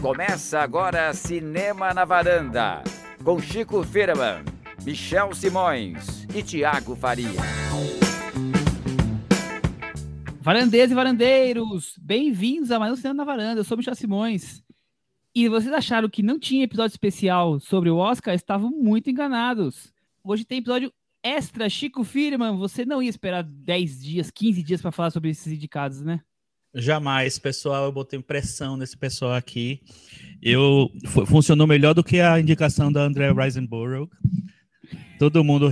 Começa agora Cinema na Varanda, com Chico Firman, Michel Simões e Tiago Faria. Varandeiros e varandeiros, bem-vindos a mais um Cinema na Varanda. Eu sou Michel Simões. E vocês acharam que não tinha episódio especial sobre o Oscar? Estavam muito enganados. Hoje tem episódio extra. Chico Firman, você não ia esperar 10 dias, 15 dias para falar sobre esses indicados, né? Jamais, pessoal. Eu botei pressão nesse pessoal aqui. Eu funcionou melhor do que a indicação da André Risenborough. Todo mundo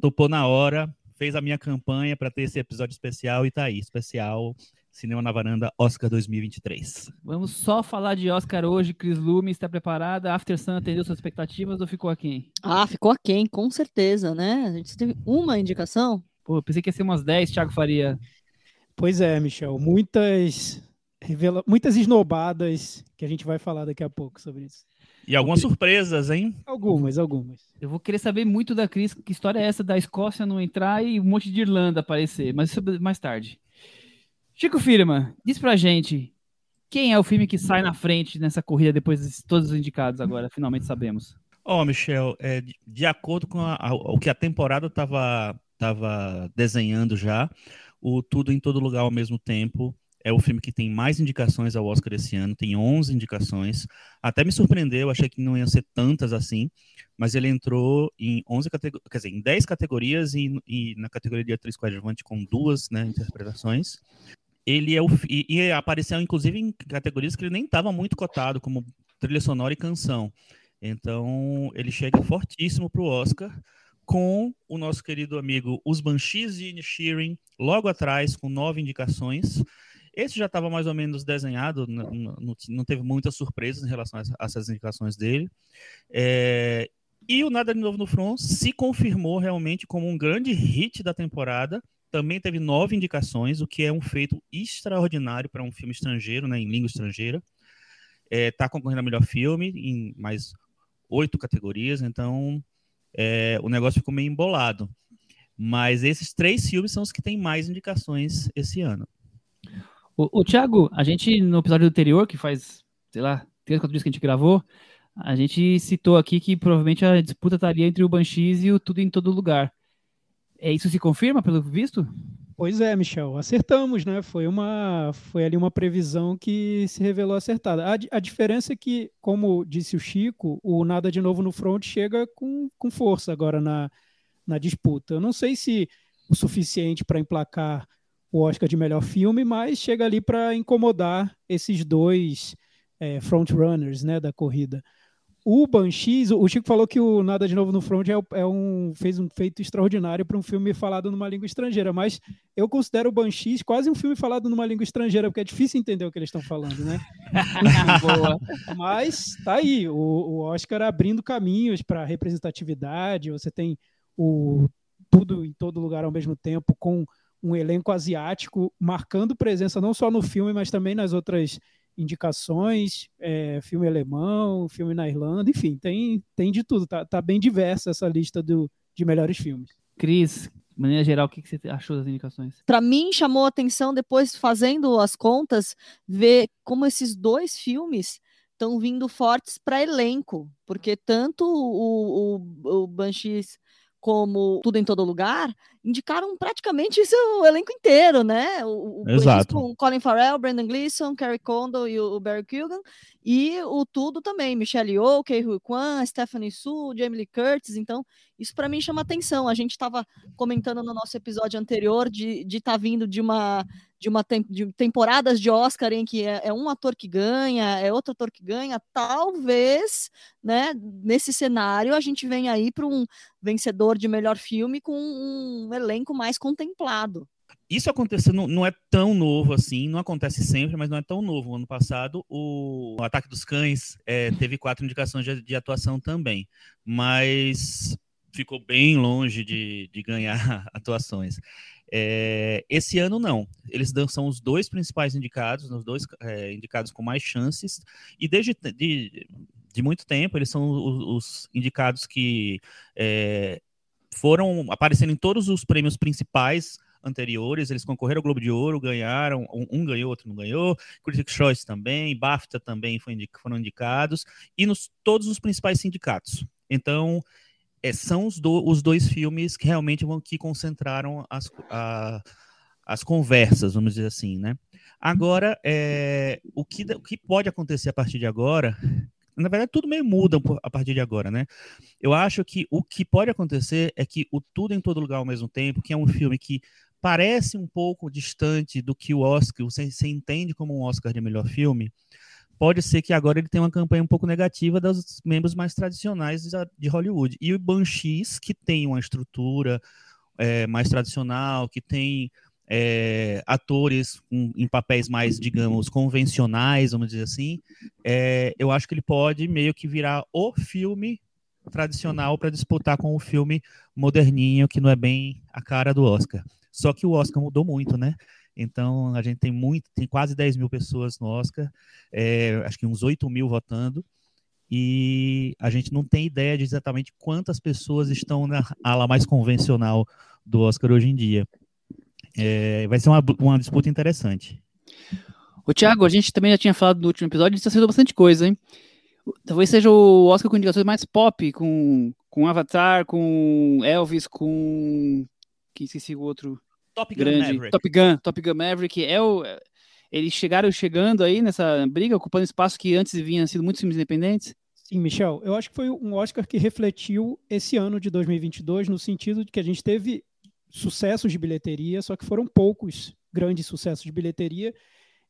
topou na hora, fez a minha campanha para ter esse episódio especial e tá aí, especial Cinema na Varanda Oscar 2023. Vamos só falar de Oscar hoje. Cris Lume está preparada? After Sun atendeu suas expectativas ou ficou aquém? Ah, ficou aquém, com certeza, né? A gente teve uma indicação. Pô, pensei que ia ser umas 10, Thiago Faria. Pois é, Michel, muitas revela muitas esnobadas que a gente vai falar daqui a pouco sobre isso. E algumas surpresas, hein? Algumas, algumas. Eu vou querer saber muito da Cris, que história é essa da Escócia não entrar e um monte de Irlanda aparecer, mas isso mais tarde. Chico Firma, diz pra gente, quem é o filme que sai na frente nessa corrida depois de todos os indicados agora, finalmente sabemos. Ó, oh, Michel, é, de acordo com a, a, o que a temporada estava tava desenhando já, o Tudo em Todo Lugar ao mesmo tempo é o filme que tem mais indicações ao Oscar esse ano, tem 11 indicações. Até me surpreendeu, achei que não iam ser tantas assim, mas ele entrou em 11 categorias, quer dizer, em 10 categorias e, e, na categoria de atriz coadjuvante com duas né, interpretações. Ele é o e, e apareceu inclusive em categorias que ele nem estava muito cotado, como trilha sonora e canção. Então, ele chega fortíssimo para o Oscar com o nosso querido amigo Os Banshees de Inisherin, logo atrás, com nove indicações. Esse já estava mais ou menos desenhado, não, não, teve muitas surpresas em relação a essas indicações dele. É, e o Nada de Novo no Front se confirmou realmente como um grande hit da temporada. Também teve nove indicações, o que é um feito extraordinário para um filme estrangeiro, né, em língua estrangeira. Está é, tá concorrendo a melhor filme em mais oito categorias, então é, o negócio ficou meio embolado. Mas esses três filmes são os que têm mais indicações esse ano. O, o Thiago, a gente no episódio anterior, que faz, sei lá, três, quatro dias que a gente gravou, a gente citou aqui que provavelmente a disputa estaria entre o Banshees e o Tudo em Todo Lugar. É isso se confirma pelo visto? Pois é, Michel, acertamos, né? Foi uma, foi ali uma previsão que se revelou acertada. A, a diferença é que, como disse o Chico, o nada de novo no front chega com, com força agora na, na disputa. Eu não sei se o suficiente para emplacar o Oscar de melhor filme, mas chega ali para incomodar esses dois é, frontrunners, né, da corrida. O Banshees, o Chico falou que o Nada de Novo no Front é, é um, fez um feito extraordinário para um filme falado numa língua estrangeira, mas eu considero o Banshees quase um filme falado numa língua estrangeira, porque é difícil entender o que eles estão falando, né? mas tá aí, o, o Oscar abrindo caminhos para representatividade, você tem o tudo em todo lugar ao mesmo tempo, com um elenco asiático marcando presença não só no filme, mas também nas outras indicações, é, filme alemão, filme na Irlanda, enfim, tem, tem de tudo. Tá, tá bem diversa essa lista do, de melhores filmes. Cris, de maneira geral, o que, você achou das indicações? Para mim, chamou a atenção, depois fazendo as contas, ver como esses dois filmes estão vindo fortes para elenco, porque tanto o, o, o Banshees como Tudo em Todo Lugar, indicaram praticamente isso, o elenco inteiro, né? O, o Exato. Com Colin Farrell, Brandon Gleeson, Carrie Condon e o Barry Keoghan, e o tudo também, Michelle Yeoh, Kei Hui Kwan, Stephanie Su, Jamie Lee Curtis, então isso para mim chama atenção. A gente estava comentando no nosso episódio anterior de estar tá vindo de uma de uma tem, de temporadas de Oscar em que é, é, um ator que ganha, é outro ator que ganha, talvez, né, nesse cenário a gente venha aí para um vencedor de melhor filme com um elenco mais contemplado. Isso aconteceu, não, é tão novo assim, não acontece sempre, mas não é tão novo. Ano passado, o Ataque dos Cães é, teve quatro indicações de, de, atuação também, mas ficou bem longe de, de ganhar atuações. É, esse ano não. Eles são os dois principais indicados, os dois é, indicados com mais chances, e desde de, de muito tempo eles são os, os indicados que é, foram aparecendo em todos os prêmios principais anteriores, eles concorreram ao Globo de Ouro, ganharam, um, um ganhou, outro não ganhou, Critics' Choice também, BAFTA também foi foram indicados, e nos todos os principais sindicatos. Então, é, são os, do, os, dois filmes que realmente vão que concentraram as, a, as conversas, vamos dizer assim, né? Agora, é, o, que, o que pode acontecer a partir de agora na verdade, tudo meio muda a partir de agora, né? Eu acho que o que pode acontecer é que o Tudo em Todo Lugar ao mesmo tempo, que é um filme que parece um pouco distante do que o Oscar, você, você entende como um Oscar de melhor filme, pode ser que agora ele tenha uma campanha um pouco negativa dos membros mais tradicionais de Hollywood. E o Banshees, que tem uma estrutura é, mais tradicional, que tem é, atores em, em, papéis mais, digamos, convencionais, vamos dizer assim, é, eu acho que ele pode meio que virar o filme tradicional para disputar com o filme moderninho, que não é bem a cara do Oscar. Só que o Oscar mudou muito, né? Então a gente tem muito, tem quase 10 mil pessoas no Oscar, é, acho que uns 8 mil votando, e a gente não tem ideia de exatamente quantas pessoas estão na ala mais convencional do Oscar hoje em dia. É, vai ser uma, uma disputa interessante. O Thiago, a gente também já tinha falado no último episódio, isso acertou bastante coisa, hein? Talvez seja o Oscar com indicações mais pop, com, com Avatar, com Elvis, com. Que esqueci o outro. Top Gun grande. Maverick. Top Gun, Top Gun Maverick. É o, eles chegaram chegando aí nessa briga, ocupando espaço que antes vinha sido muitos filmes independentes? Sim, Michel, eu acho que foi um Oscar que refletiu esse ano de 2022 no sentido de que a gente teve sucessos de bilheteria, só que foram poucos grandes sucessos de bilheteria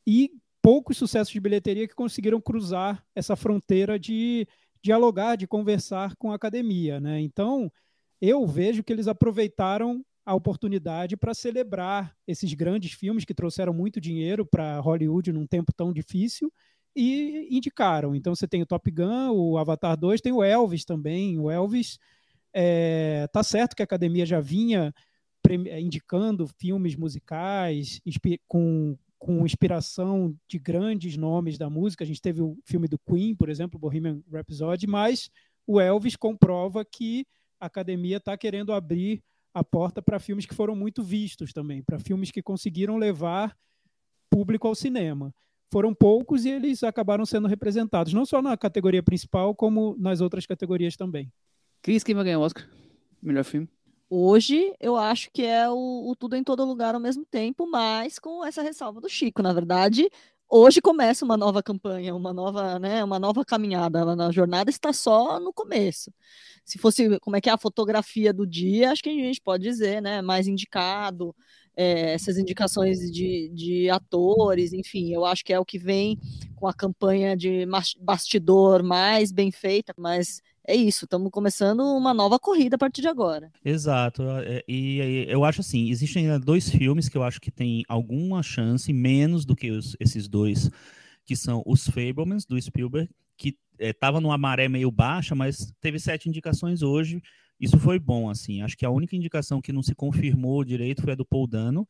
e poucos sucessos de bilheteria que conseguiram cruzar essa fronteira de dialogar, de conversar com a academia, né? Então, eu vejo que eles aproveitaram a oportunidade para celebrar esses grandes filmes que trouxeram muito dinheiro para Hollywood num tempo tão difícil e indicaram. Então você tem o Top Gun, o Avatar 2, tem o Elvis também. O Elvis é, tá certo que a academia já vinha é, indicando filmes musicais com, com inspiração de grandes nomes da música. A gente teve o filme do Queen, por exemplo, Bohemian Rhapsody, mas o Elvis comprova que a academia está querendo abrir a porta para filmes que foram muito vistos também, para filmes que conseguiram levar público ao cinema. Foram poucos e eles acabaram sendo representados, não só na categoria principal, como nas outras categorias também. Cris, quem vai ganhar o Oscar? Melhor filme? Hoje, eu acho que é o, o, Tudo em Todo Lugar ao mesmo tempo, mas com essa ressalva do Chico. Na verdade, hoje começa uma nova campanha, uma nova, né, uma nova caminhada. A jornada está só no começo. Se fosse como é que é a fotografia do dia, acho que a gente pode dizer, né, mais indicado, é, essas indicações de, de atores, enfim, eu acho que é o que vem com a campanha de bastidor mais bem feita, mas é isso, estamos começando uma nova corrida a partir de agora. Exato, é, e, eu acho assim, existem dois filmes que eu acho que tem alguma chance, menos do que os, esses dois, que são os Fablemans, do Spielberg, que estava é, numa maré meio baixa, mas teve sete indicações hoje, isso foi bom, assim, acho que a única indicação que não se confirmou direito foi a do Paul Dano,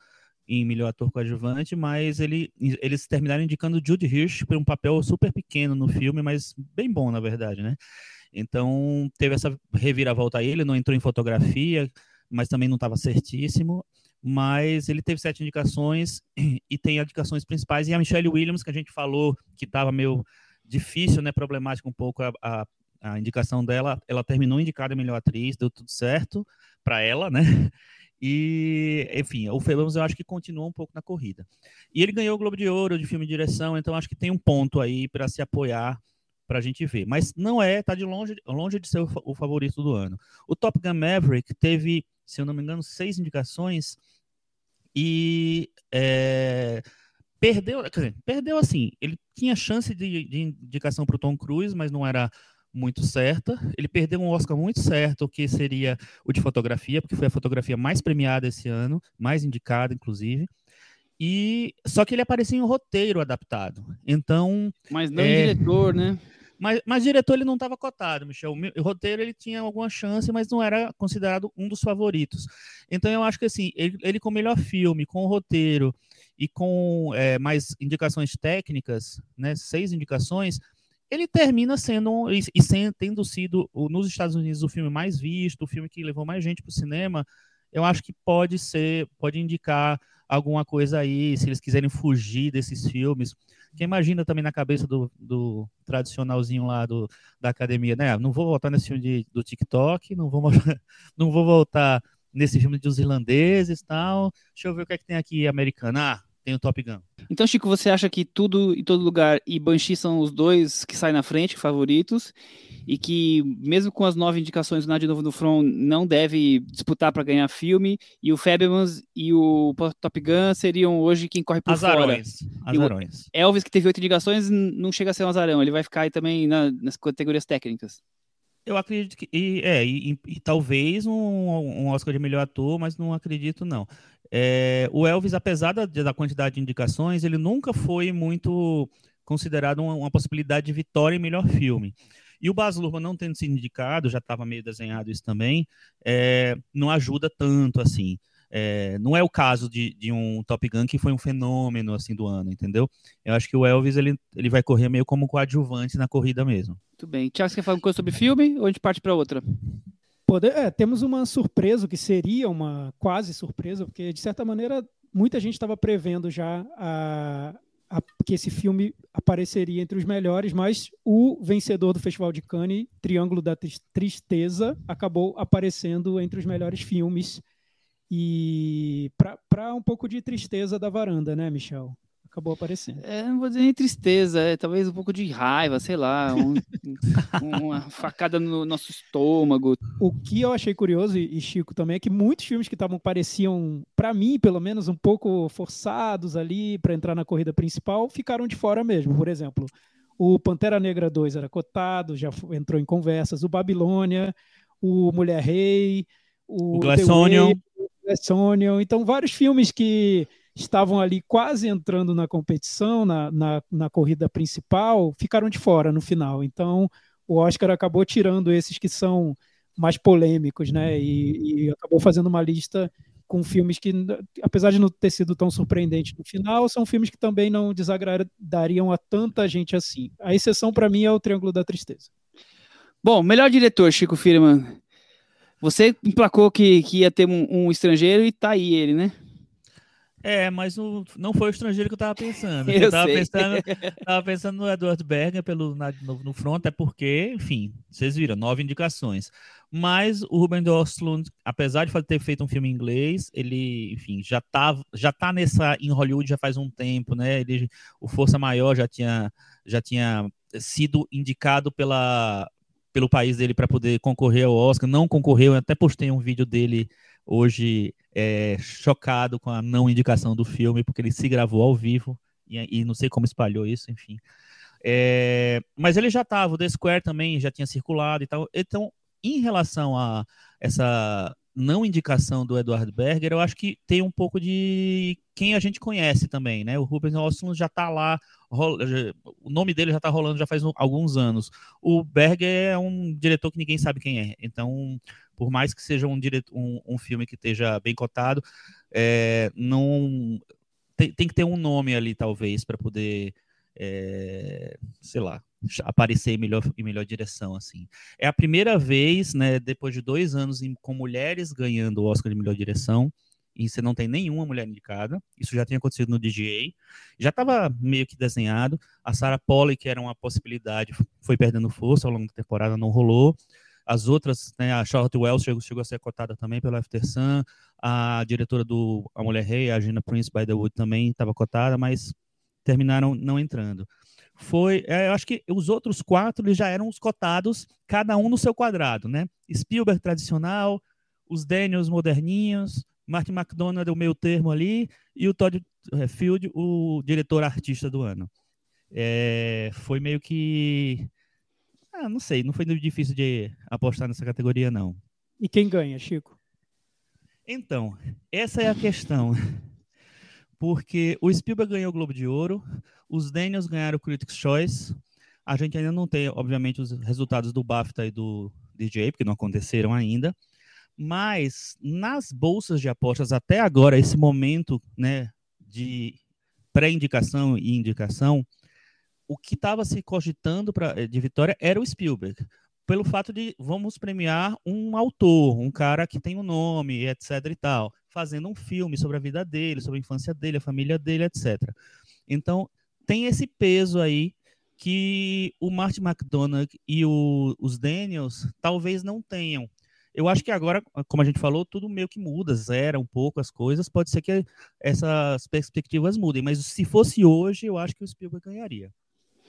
em melhor ator coadjuvante, mas ele, eles terminaram indicando Jude Hirsch por um papel super pequeno no filme, mas bem bom, na verdade, né? Então, teve essa reviravolta aí, ele não entrou em fotografia, mas também não estava certíssimo. Mas ele teve sete indicações e tem indicações principais. E a Michelle Williams, que a gente falou que estava meio difícil, né, problemático um pouco a, a, a, indicação dela, ela terminou indicada a melhor atriz, deu tudo certo para ela, né? E, enfim, o Felamos eu acho que continua um pouco na corrida. E ele ganhou o Globo de Ouro de filme e direção, então acho que tem um ponto aí para se apoiar para a gente ver. Mas não é, tá de longe, longe de ser o, favorito do ano. O Top Gun Maverick teve, se eu não me engano, seis indicações e é, perdeu, dizer, perdeu assim. Ele tinha chance de, de indicação para o Tom Cruise, mas não era muito certa. Ele perdeu um Oscar muito certo, que seria o de fotografia, porque foi a fotografia mais premiada esse ano, mais indicada, inclusive. E só que ele aparecia em um roteiro adaptado. Então, mas não é... diretor, né? Mas, mas diretor ele não estava cotado, Michel. O, roteiro ele tinha alguma chance, mas não era considerado um dos favoritos. Então eu acho que assim, ele, ele com o melhor filme, com o roteiro e com é, mais indicações técnicas, né, seis indicações, ele termina sendo e, e sendo, tendo sido nos Estados Unidos o filme mais visto, o filme que levou mais gente para o cinema. eu acho que pode ser, pode indicar alguma coisa aí, se eles quiserem fugir desses filmes. Que imagina também na cabeça do, do tradicionalzinho lá do, da academia, né? Não vou voltar nesse filme de, do TikTok, não vou, não vou voltar nesse filme dos irlandeses tal. Deixa eu ver o que é que tem aqui americano. Ah, tem o Top Gun. Então, Chico, você acha que tudo e todo lugar e Banshee são os dois que saem na frente, favoritos, e que mesmo com as nove indicações Nada de Novo no Front, não deve disputar para ganhar filme, e o Fablemans e o Top Gun seriam hoje quem corre por azarões, fora. Azarões. Elvis, que teve oito indicações, não chega a ser um azarão, ele vai ficar aí também na, nas categorias técnicas. Eu acredito que. E, é, e, e, e talvez um, um Oscar de melhor ator, mas não acredito, não. É, o Elvis, apesar da, da, quantidade de indicações, ele nunca foi muito considerado uma, uma possibilidade de vitória em melhor filme. E o Baz Luhrmann não tendo sido indicado, já estava meio desenhado isso também, é, não ajuda tanto assim. É, não é o caso de, de, um Top Gun que foi um fenômeno assim do ano, entendeu? Eu acho que o Elvis ele, ele vai correr meio como coadjuvante na corrida mesmo. Muito bem. Tiago, você quer falar alguma coisa sobre filme ou a gente parte para outra? É, temos uma surpresa, que seria uma quase surpresa, porque de certa maneira muita gente estava prevendo já a, a, que esse filme apareceria entre os melhores, mas o vencedor do Festival de Cannes, Triângulo da Tristeza, acabou aparecendo entre os melhores filmes. E para um pouco de tristeza da varanda, né, Michel? Acabou aparecendo. É, não vou dizer nem tristeza, é talvez um pouco de raiva, sei lá, um, uma facada no nosso estômago. O que eu achei curioso, e Chico também, é que muitos filmes que estavam pareciam, para mim, pelo menos, um pouco forçados ali para entrar na corrida principal, ficaram de fora mesmo. Por exemplo, o Pantera Negra 2 era cotado, já entrou em conversas, o Babilônia, o Mulher Rei, o, o. Então, vários filmes que estavam ali quase entrando na competição, na, na, na, corrida principal, ficaram de fora no final. Então, o Oscar acabou tirando esses que são mais polêmicos, né? E, e acabou fazendo uma lista com filmes que, apesar de não ter sido tão surpreendente no final, são filmes que também não desagradariam a tanta gente assim. A exceção, para mim, é o Triângulo da Tristeza. Bom, melhor diretor, Chico Firman. Você emplacou que, que ia ter um, um estrangeiro e tá aí ele, né? É, mas não, não foi o estrangeiro que eu tava pensando. Eu, eu tava, pensando, tava pensando no Edward Berger pelo, na, no, no front, é porque, enfim, vocês viram, nove indicações. Mas o Ruben Östlund, apesar de ter feito um filme em inglês, ele, enfim, já tá, já tá nessa em Hollywood já faz um tempo, né? Ele, o Força Maior já tinha, já tinha sido indicado pela, pelo país dele para poder concorrer ao Oscar, não concorreu, eu até postei um vídeo dele hoje é, chocado com a não indicação do filme, porque ele se gravou ao vivo e, e não sei como espalhou isso, enfim. É, mas ele já estava, o The Square também já tinha circulado e tal. Então, em relação a essa não indicação do Eduardo Berger, eu acho que tem um pouco de quem a gente conhece também, né? O Rubens Olson já está lá, o nome dele já está rolando já faz alguns anos. O Berger é um diretor que ninguém sabe quem é, então por mais que seja um, direto, um, um filme que esteja bem cotado, é, não tem, tem, que ter um nome ali, talvez, para poder, é, sei lá, aparecer em melhor, em melhor direção, assim. É a primeira vez, né, depois de dois anos em, com mulheres ganhando o Oscar de melhor direção, e você não tem nenhuma mulher indicada. Isso já tinha acontecido no DGA. Já estava meio que desenhado. A Sarah Polley, que era uma possibilidade, foi perdendo força ao longo da temporada, não rolou. As outras, né, a Charlotte Wells chegou, chegou a ser cotada também pelo After Sun, a diretora do A Mulher Rei, a Gina Prince by the Wood também estava cotada, mas terminaram não entrando. Foi, é, eu acho que os outros quatro eles já eram os cotados, cada um no seu quadrado, né? Spielberg tradicional, os Daniels moderninhos, Martin McDonald o meio termo ali e o Todd é, Field o diretor artista do ano. É, foi meio que ah, não sei, não foi difícil de apostar nessa categoria, não. E quem ganha, Chico? Então, essa é a questão. Porque o Spielberg ganhou o Globo de Ouro, os Daniels ganharam o Critics' Choice. A gente ainda não tem, obviamente, os resultados do BAFTA e do DJ, porque não aconteceram ainda. Mas nas bolsas de apostas até agora, esse momento, né, de pré-indicação e indicação, o que estava se cogitando pra, eh, de vitória era o Spielberg. pelo fato de vamos premiar um autor, um cara que tem um nome, etc e tal, fazendo um filme sobre a vida dele, sobre a infância dele, a família dele, etc. Então, tem esse peso aí que o Martin McDonagh e o, os Daniels talvez não tenham. Eu acho que agora, como a gente falou, tudo meio que muda, zera um pouco as coisas. Pode ser que essas perspectivas mudem, mas se fosse hoje, eu acho que o Spielberg ganharia.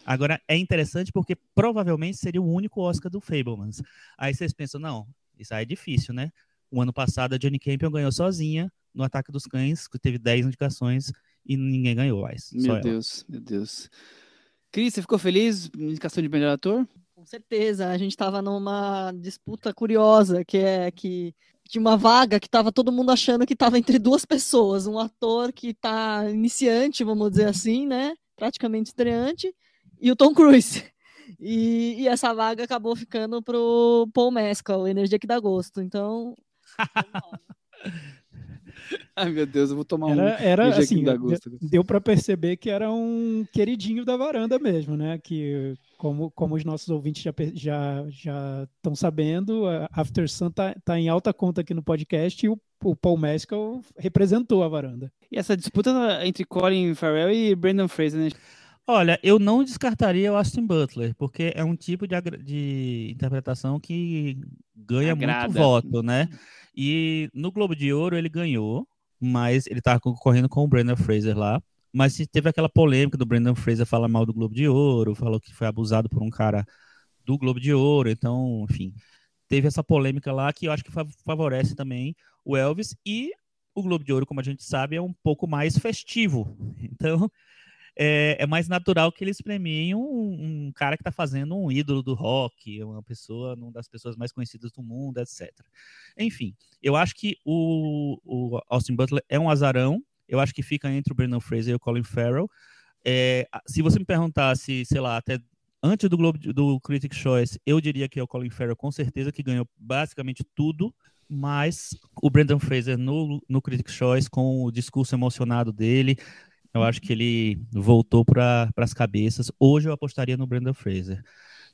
Agora, é interessante porque provavelmente seria o único Oscar do Fablemans. Aí vocês pensam, não, isso aí é difícil, né? O ano passado a Johnny Campion ganhou sozinha no Ataque dos Cães, que teve 10 indicações e ninguém ganhou mais. Meu Deus, meu Deus. Cris, você ficou feliz? Indicação de melhor ator? Com certeza. A gente estava numa disputa curiosa, que é que tinha uma vaga que estava todo mundo achando que estava entre duas pessoas. Um ator que está iniciante, vamos dizer assim, né? Praticamente estreante, e o Tom Cruise. E, e essa vaga acabou ficando pro Paul Mescal, Energia que dá gosto. Então. Ai, meu Deus, eu vou tomar era, um. Era assim, deu, deu para perceber que era um queridinho da varanda mesmo, né? Que, como, como os nossos ouvintes já já já estão sabendo, After Sun tá, tá em alta conta aqui no podcast e o, o Paul Mescal representou a varanda. E essa disputa entre Colin Farrell e Brandon Fraser, né? Olha, eu não descartaria o Austin Butler, porque é um tipo de, de interpretação que ganha Agrada. muito voto, né? E no Globo de Ouro ele ganhou, mas ele estava concorrendo com o Brandon Fraser lá. Mas teve aquela polêmica do Brandon Fraser falar mal do Globo de Ouro, falou que foi abusado por um cara do Globo de Ouro, então, enfim, teve essa polêmica lá que eu acho que favorece também o Elvis e o Globo de Ouro, como a gente sabe, é um pouco mais festivo. Então, é, é mais natural que eles premiem um, um cara que está fazendo um ídolo do rock, uma pessoa, uma das pessoas mais conhecidas do mundo, etc. Enfim, eu acho que o, o Austin Butler é um azarão. Eu acho que fica entre o Brendan Fraser e o Colin Farrell. É, se você me perguntasse, sei lá, até antes do Globo do Critics' Choice, eu diria que é o Colin Farrell com certeza que ganhou basicamente tudo, mas o Brendan Fraser no, no Critics' Choice com o discurso emocionado dele, eu acho que ele voltou para as cabeças. Hoje eu apostaria no Brandon Fraser.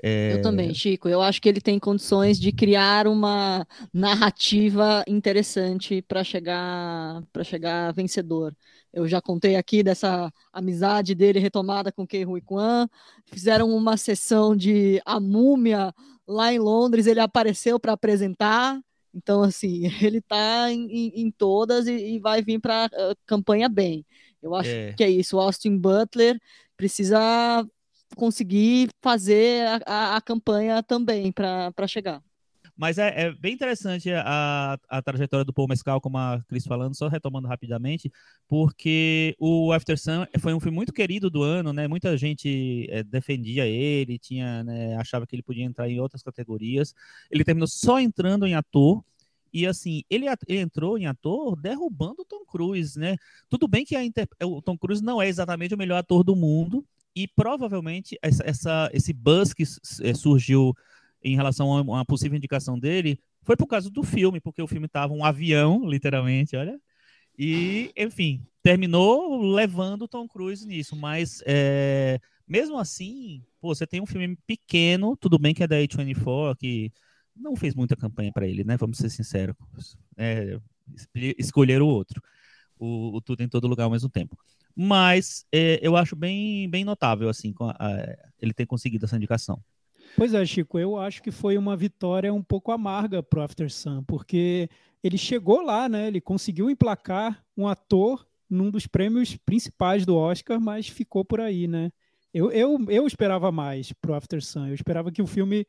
É... Eu também, Chico. Eu acho que ele tem condições de criar uma narrativa interessante para chegar para chegar vencedor. Eu já contei aqui dessa amizade dele retomada com Kei Rui Kwan. Fizeram uma sessão de A Múmia lá em Londres. Ele apareceu para apresentar. Então, assim, ele está em, em, todas e, e vai vir para a uh, campanha bem. Eu acho é. que é isso. O Austin Butler precisa conseguir fazer a, a, a campanha também para chegar. Mas é, é, bem interessante a, a trajetória do Paul Mescal, como a Cris falando, só retomando rapidamente, porque o After Sun foi um filme muito querido do ano, né? Muita gente é, defendia ele, tinha, né, achava que ele podia entrar em outras categorias. Ele terminou só entrando em ator, e assim, ele, ele, entrou em ator derrubando o Tom Cruise, né? Tudo bem que inter... o Tom Cruise não é exatamente o melhor ator do mundo, e provavelmente essa, essa esse buzz que é, surgiu em relação a uma possível indicação dele foi por causa do filme, porque o filme estava um avião, literalmente, olha. E, enfim, terminou levando Tom Cruise nisso, mas é, mesmo assim, pô, você tem um filme pequeno, tudo bem que é da A24, que não fez muita campanha para ele, né? Vamos ser sinceros. É, escolher o outro. O, o, tudo em todo lugar ao mesmo tempo. Mas é, eu acho bem, bem notável, assim, a, a, ele ter conseguido essa indicação. Pois é, Chico, eu acho que foi uma vitória um pouco amarga pro After Sun, porque ele chegou lá, né? Ele conseguiu emplacar um ator num dos prêmios principais do Oscar, mas ficou por aí, né? Eu, eu, eu esperava mais pro After Sun. Eu esperava que o filme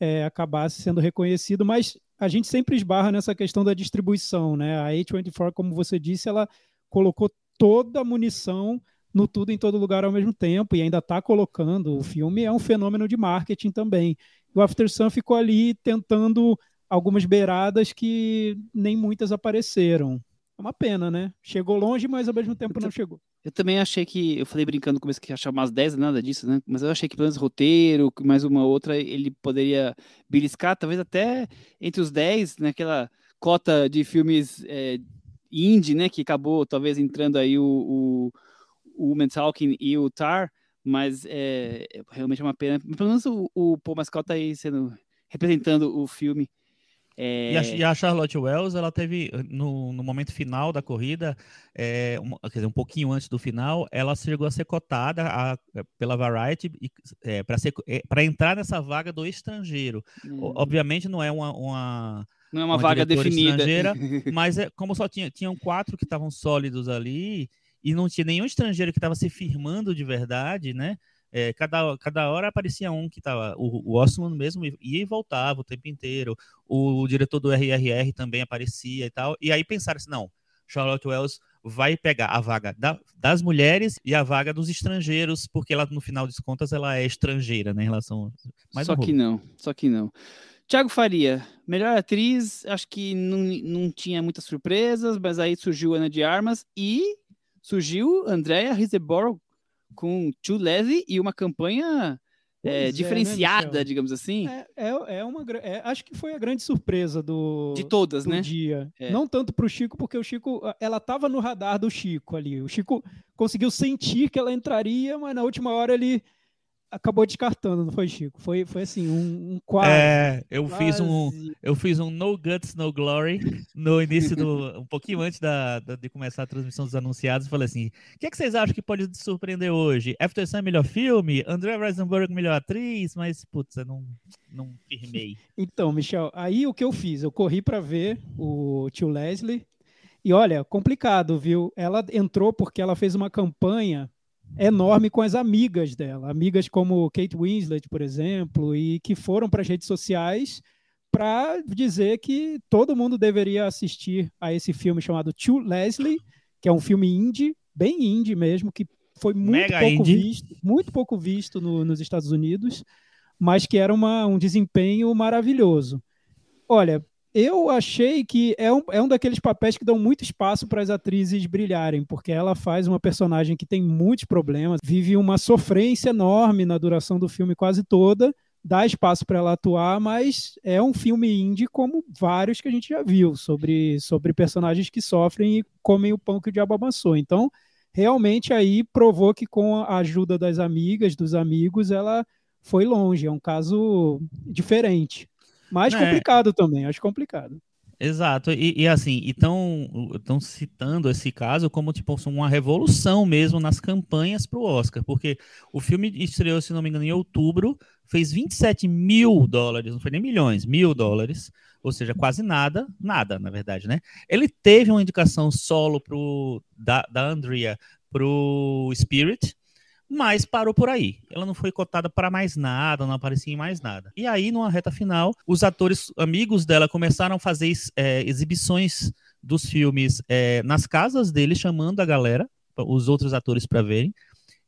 é, acabasse sendo reconhecido, mas a gente sempre esbarra nessa questão da distribuição, né? A A24, como você disse, ela colocou toda a munição no tudo em todo lugar ao mesmo tempo e ainda está colocando. O filme é um fenômeno de marketing também. O After Sun ficou ali tentando algumas beiradas que nem muitas apareceram. É uma pena, né? Chegou longe, mas ao mesmo tempo não chegou. Eu também achei que, eu falei brincando no começo que achava umas 10, nada disso, né? Mas eu achei que pelo menos roteiro, mais uma outra, ele poderia beliscar, talvez até entre os 10, naquela cota de filmes é, indie, né? Que acabou talvez entrando aí o, o, o e o Tar, mas é, realmente é uma pena. Pelo menos o, o Paul Mascal tá aí sendo representando o filme. É... E, a, e, a, Charlotte Wells, ela teve, no, no momento final da corrida, é, um, quer dizer, um pouquinho antes do final, ela chegou a ser cotada a, pela Variety é, para é, entrar nessa vaga do estrangeiro. Hum. Obviamente não é uma, uma não é uma, uma vaga definida. mas é, como só tinha, tinham quatro que estavam sólidos ali e não tinha nenhum estrangeiro que estava se firmando de verdade, né? É, cada, cada hora aparecia um que estava. O, o Osman mesmo ia e voltava o tempo inteiro. O, o, diretor do RRR também aparecia e tal. E aí pensaram assim: não, Charlotte Wells vai pegar a vaga da, das mulheres e a vaga dos estrangeiros, porque ela, no final das contas, ela é estrangeira, né, em relação. Mas só que não, só que não. Tiago Faria, melhor atriz, acho que não, não tinha muitas surpresas, mas aí surgiu Ana de Armas e surgiu Andrea Riseborough com Too Lazy e uma campanha é, diferenciada, é, né, digamos assim. É, é, é uma, é, acho que foi a grande surpresa do, de todas, do né? dia. Não tanto para o Chico, porque o Chico, ela estava no radar do Chico ali. O Chico conseguiu sentir que ela entraria, mas na última hora ele acabou descartando, não foi, Chico? Foi, foi assim, um, um quase. É, eu quase... fiz um eu fiz um No Guts, No Glory no início do. um pouquinho antes da, da de começar a transmissão dos anunciados. Falei assim: o que, é que vocês acham que pode surpreender hoje? After Sun melhor filme? André Risenberg melhor atriz? Mas, putz, eu não, não firmei. Então, Michel, aí o que eu fiz? Eu corri para ver o tio Leslie. E olha, complicado, viu? Ela entrou porque ela fez uma campanha enorme com as amigas dela, amigas como Kate Winslet, por exemplo, e que foram para as redes sociais para dizer que todo mundo deveria assistir a esse filme chamado To Leslie, que é um filme indie, bem indie mesmo, que foi muito Mega pouco indie. visto, muito pouco visto no, nos Estados Unidos, mas que era uma, um desempenho maravilhoso. Olha, eu achei que é um, é um daqueles papéis que dão muito espaço para as atrizes brilharem, porque ela faz uma personagem que tem muitos problemas, vive uma sofrência enorme na duração do filme quase toda, dá espaço para ela atuar, mas é um filme indie como vários que a gente já viu, sobre, sobre personagens que sofrem e comem o pão que o diabo amassou. Então, realmente aí provou que com a ajuda das amigas, dos amigos, ela foi longe, é um caso diferente. Mais é. complicado também, acho complicado. Exato, e, e assim, estão citando esse caso como tipo uma revolução mesmo nas campanhas para o Oscar, porque o filme estreou, se não me engano, em outubro, fez 27 mil dólares, não foi nem milhões, mil dólares, ou seja, quase nada, nada, na verdade, né? Ele teve uma indicação solo pro, da, da Andrea pro Spirit, mas parou por aí. Ela não foi cotada para mais nada, não aparecia em mais nada. E aí, numa reta final, os atores amigos dela começaram a fazer é, exibições dos filmes é, nas casas deles, chamando a galera, os outros atores para verem.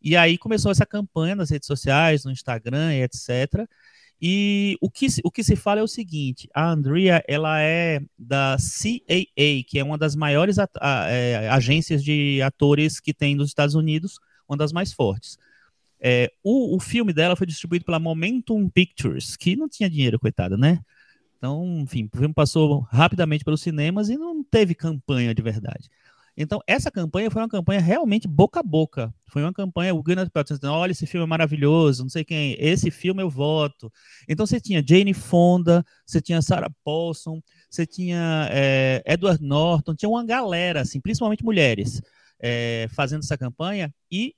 E aí começou essa campanha nas redes sociais, no Instagram etc. E o que, o que se fala é o seguinte: a Andrea ela é da CAA, que é uma das maiores a, a, é, agências de atores que tem nos Estados Unidos, uma das mais fortes. É, o, o filme dela foi distribuído pela Momentum Pictures, que não tinha dinheiro, coitada, né? Então, enfim, o filme passou rapidamente pelos cinemas e não teve campanha de verdade. Então, essa campanha foi uma campanha realmente boca a boca. Foi uma campanha, o Gwyneth Paltrow dizendo, olha, esse filme é maravilhoso, não sei quem, esse filme eu voto. Então, você tinha Jane Fonda, você tinha Sarah Paulson, você tinha é, Edward Norton, tinha uma galera, assim, principalmente mulheres, é, fazendo essa campanha e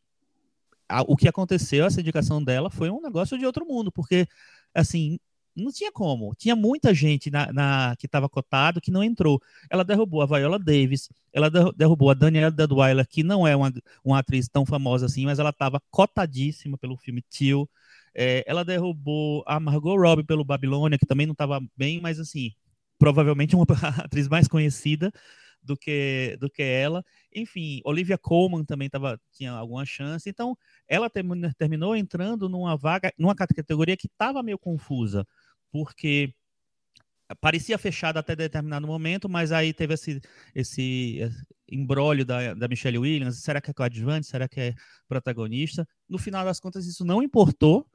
a, o que aconteceu, essa indicação dela foi um negócio de outro mundo, porque assim não tinha como. Tinha muita gente na, na que estava cotado que não entrou. Ela derrubou a Viola Davis, ela derrubou a Daniela Deadweiler, que não é uma, uma atriz tão famosa assim, mas ela estava cotadíssima pelo filme Tio. É, ela derrubou a Margot Robbie pelo Babilônia, que também não estava bem, mas assim, provavelmente uma atriz mais conhecida do que, do que ela. Enfim, Olivia Colman também tava, tinha alguma chance. Então, ela terminou entrando numa vaga, numa categoria que estava meio confusa, porque parecia fechada até determinado momento, mas aí teve esse, esse embrólio da, da Michelle Williams, será que é coadjuvante, será que é protagonista? No final das contas, isso não importou,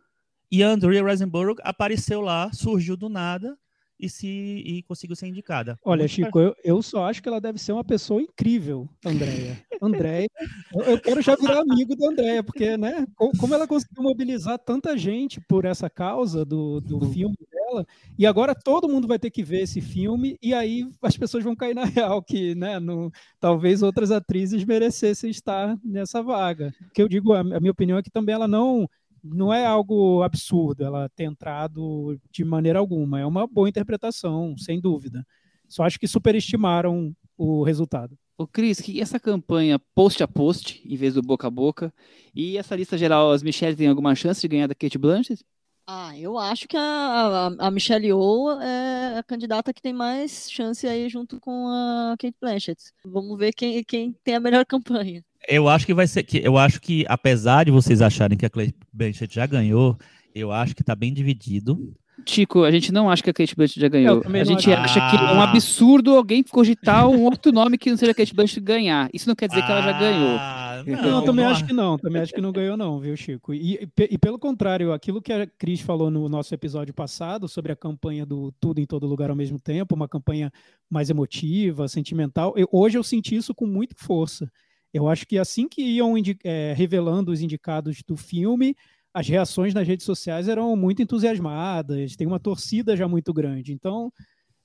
e Andrea Rosenberg apareceu lá, surgiu do nada, e se e conseguiu ser indicada. Olha, Chico, eu, eu só acho que ela deve ser uma pessoa incrível, Andréia. Andréia, eu, eu quero já virar amigo da Andréia, porque, né, co- como ela conseguiu mobilizar tanta gente por essa causa do, do filme dela, e agora todo mundo vai ter que ver esse filme, e aí as pessoas vão cair na real que, né, no, talvez outras atrizes merecessem estar nessa vaga. O que eu digo, a, a minha opinião é que também ela não não é algo absurdo ela ter entrado de maneira alguma. É uma boa interpretação, sem dúvida. Só acho que superestimaram o resultado. Ô, Cris, que essa campanha post a post, em vez do boca a boca, e essa lista geral, as Michelle têm alguma chance de ganhar da Kate Blanchett? Ah, eu acho que a, a, Michelle Yeoh é a candidata que tem mais chance aí junto com a Kate Blanchett. Vamos ver quem, quem tem a melhor campanha. Eu acho que vai ser que eu acho que apesar de vocês acharem que a Clay Blanchett já ganhou, eu acho que tá bem dividido. Chico, a gente não acha que a Kate Blanchett já ganhou. A gente acho. acha que é um Ah. absurdo alguém cogitar um outro nome que não seja a Kate Blanchett ganhar. Isso não quer dizer que ela já ganhou. Ah, Não, Não, também não acho que não, também acho que não ganhou não, viu, Chico? E, e pe- e pelo contrário, aquilo que a Cris falou no nosso episódio passado sobre a campanha do Tudo em Todo Lugar ao mesmo tempo, uma campanha mais emotiva, sentimental, eu- hoje eu senti isso com muita força. Eu acho que assim que iam eh, revelando os indicados do filme, as reações nas redes sociais eram muito entusiasmadas, tem uma torcida já muito grande. Então,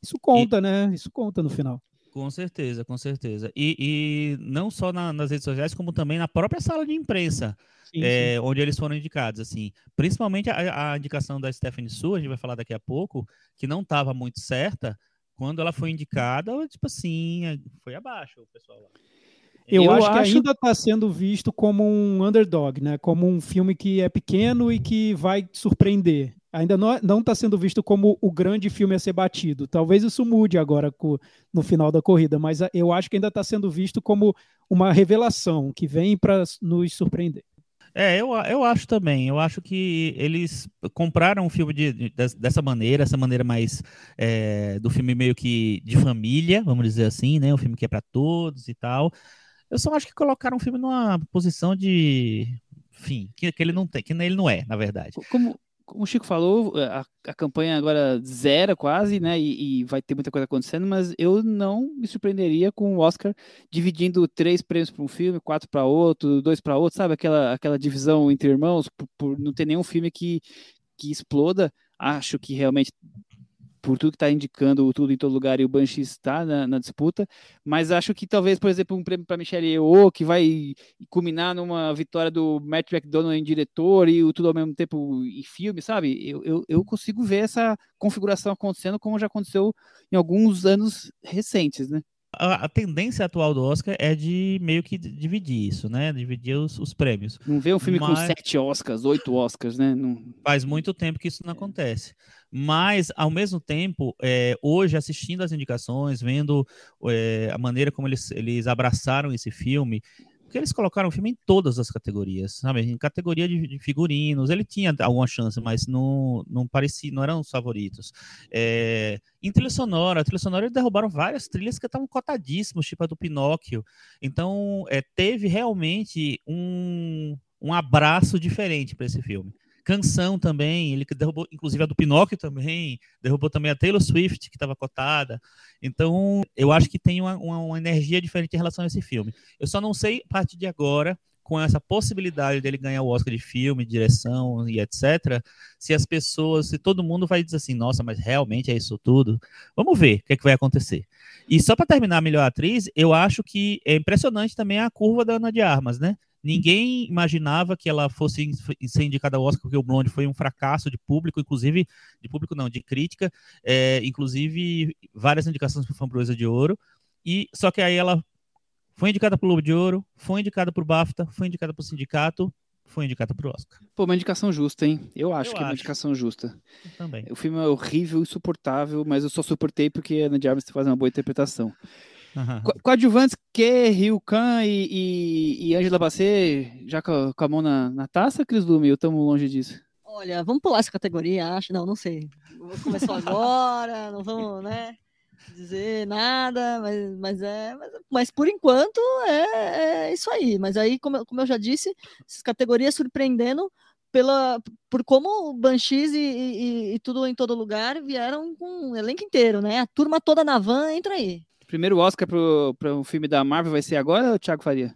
isso conta, né? Isso conta no final. Com certeza, com certeza. E, e não só na- nas redes sociais, como também na própria sala de imprensa, Sim, é, onde eles foram indicados, assim. Principalmente a, a indicação da Stephanie Su, a gente vai falar daqui a pouco, que não estava muito certa. Quando ela foi indicada, tipo assim, é, foi abaixo o pessoal lá. Eu, Eu acho que acho- ainda está sendo visto como um underdog, né? Como um filme que é pequeno e que vai surpreender. Ainda não está sendo visto como o grande filme a ser batido. Talvez isso mude agora no final da corrida, mas a- eu acho que ainda está sendo visto como uma revelação que vem para nos surpreender. É, eu, eu acho também. Eu acho que eles compraram o filme de, de- des- dessa maneira, essa maneira mais é, do filme meio que de família, vamos dizer assim, né? Um filme que é para todos e tal. Eu só acho que colocaram o filme numa posição de, enfim, que, que ele não tem, que ele não é, na verdade. Como, como o Chico falou, a, a campanha agora zera quase, né? E, e vai ter muita coisa acontecendo, mas eu não me surpreenderia com o Oscar dividindo três prêmios para um filme, quatro para outro, dois para outro, sabe? Aquela, aquela divisão entre irmãos, por, por não ter nenhum filme que, que exploda. Acho que realmente, por tudo que está indicando, o tudo em todo lugar e o Banshee está na, na disputa, mas acho que talvez, por exemplo, um prêmio para Michelle Yeoh, que vai culminar numa vitória do Matt McDonald em diretor e o tudo ao mesmo tempo em filme, sabe? Eu, eu, eu consigo ver essa configuração acontecendo como já aconteceu em alguns anos recentes, né? A, a tendência atual do Oscar é de meio que dividir isso, né? Dividir os, os prêmios. Não vê um filme com Mas- sete Oscars, oito Oscars, né? Não... Faz muito tempo que isso não acontece. Mas, ao mesmo tempo, é, hoje, assistindo as indicações, vendo é, a maneira como eles, eles abraçaram esse filme, porque eles colocaram o filme em todas as categorias, sabe? Em categoria de, de figurinos, ele tinha alguma chance, mas não, não parecia, não eram os favoritos. É, em trilha sonora, a trilha sonora eles derrubaram várias trilhas que estavam cotadíssimas, tipo a do Pinóquio. Então, é, teve realmente um, um abraço diferente para esse filme canção também, ele derrubou, inclusive a do Pinóquio também, derrubou também a Taylor Swift, que estava cotada. Então, eu acho que tem uma, uma, uma, energia diferente em relação a esse filme. Eu só não sei, a partir de agora, com essa possibilidade dele ganhar o Oscar de filme, de direção e etc., se as pessoas, se todo mundo vai dizer assim, nossa, mas realmente é isso tudo? Vamos ver o que, é que vai acontecer. E só para terminar a melhor atriz, eu acho que é impressionante também a curva da Ana de Armas, né? Ninguém imaginava que ela fosse ser indicada ao Oscar, porque o Blonde foi um fracasso de público, inclusive, de público não, de crítica, é, inclusive várias indicações para o Framboesa de Ouro, e só que aí ela foi indicada para o Globo de Ouro, foi indicada para o BAFTA, foi indicada para o Sindicato, foi indicada para o Oscar. Pô, uma indicação justa, hein? Eu acho Eu que é uma acho. indicação justa. Eu também. O filme é horrível, insuportável, mas eu só suportei porque a Ana Armas faz uma boa interpretação. Co coadjuvantes que Ryu Khan e, e, e Angela Bassett, já com a, com a mão na, na taça, Cris Lume? Eu estamos longe disso. Olha, vamos pular essa categoria, acho. Não, não sei. Começou agora, não vamos, né? Dizer nada, mas, mas é. Mas, mas por enquanto é, é, isso aí. Mas aí, como, eu- como eu já disse, essas categorias surpreendendo pela, por como Banshees e, e, e, tudo em todo lugar vieram com o elenco inteiro, né? A turma toda na van entra aí. Primeiro Oscar para um filme da Marvel vai ser agora, Thiago Faria?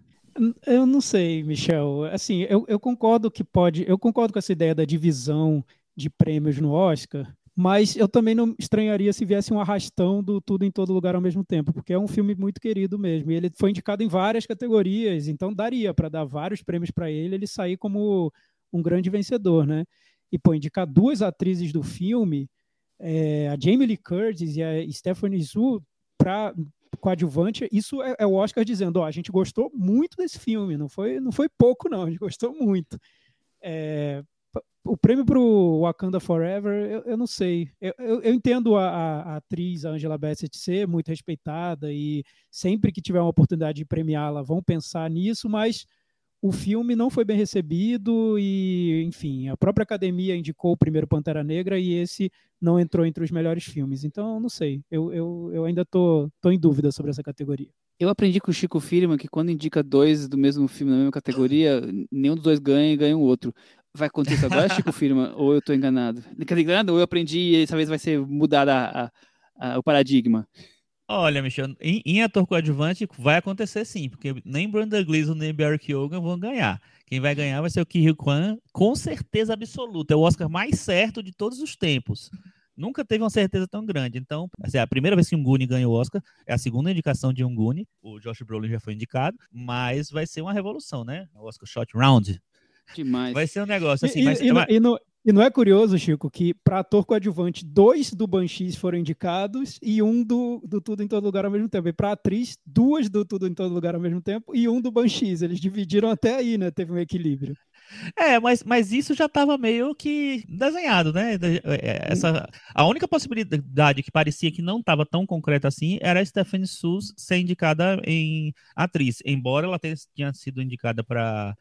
Eu não sei, Michel. Assim, eu, eu concordo que pode. Eu concordo com essa ideia da divisão de prêmios no Oscar, mas eu também não estranharia se viesse um arrastão do Tudo em Todo Lugar ao mesmo tempo, porque é um filme muito querido mesmo. E ele foi indicado em várias categorias, então daria para dar vários prêmios para ele, ele sair como um grande vencedor, né? E pô, indicar duas atrizes do filme, é, a Jamie Lee Curtis e a Stephanie Su para coadjuvante, isso é, é, o Oscar dizendo, ó, a gente gostou muito desse filme, não foi, não foi pouco não, a gente gostou muito. É, o prêmio para o Wakanda Forever, eu, eu não sei. Eu, eu, eu entendo a, a, a, atriz Angela Bassett ser muito respeitada e sempre que tiver uma oportunidade de premiá-la vão pensar nisso, mas o filme não foi bem recebido e, enfim, a própria academia indicou o primeiro Pantera Negra e esse não entrou entre os melhores filmes. Então, não sei. Eu, eu, eu ainda tô, tô em dúvida sobre essa categoria. Eu aprendi com o Chico Firma que quando indica dois do mesmo filme na mesma categoria, nenhum dos dois ganha e ganha o outro. Vai acontecer isso agora, Chico Firma? Ou eu tô enganado? Enganado? Ou eu aprendi e essa vez vai ser mudado a, a, a, o paradigma? Olha, Michel, em, em ator coadjuvante vai acontecer sim, porque nem Brandon Gleeson nem Barry Keoghan vão ganhar. Quem vai ganhar vai ser o Ki Kwan, com certeza absoluta. É o Oscar mais certo de todos os tempos. Nunca teve uma certeza tão grande. Então, assim, é a primeira vez que um Goonie ganha o Oscar, é a segunda indicação de um Goonie. O Josh Brolin já foi indicado, mas vai ser uma revolução, né? O Oscar Shot Round. Demais. Vai ser um negócio assim. E, mas, e, e, no, e não é curioso, Chico, que para ator coadjuvante, dois do Banshees foram indicados e um do, do Tudo em Todo Lugar ao mesmo tempo. E para atriz, duas do Tudo em Todo Lugar ao mesmo tempo e um do Banshees. Eles dividiram até aí, né? Teve um equilíbrio. É, mas, mas isso já estava meio que desenhado, né? É, essa, a única possibilidade que parecia que não estava tão concreta assim era a Stephanie Sus ser indicada em atriz, embora ela tenha sido indicada para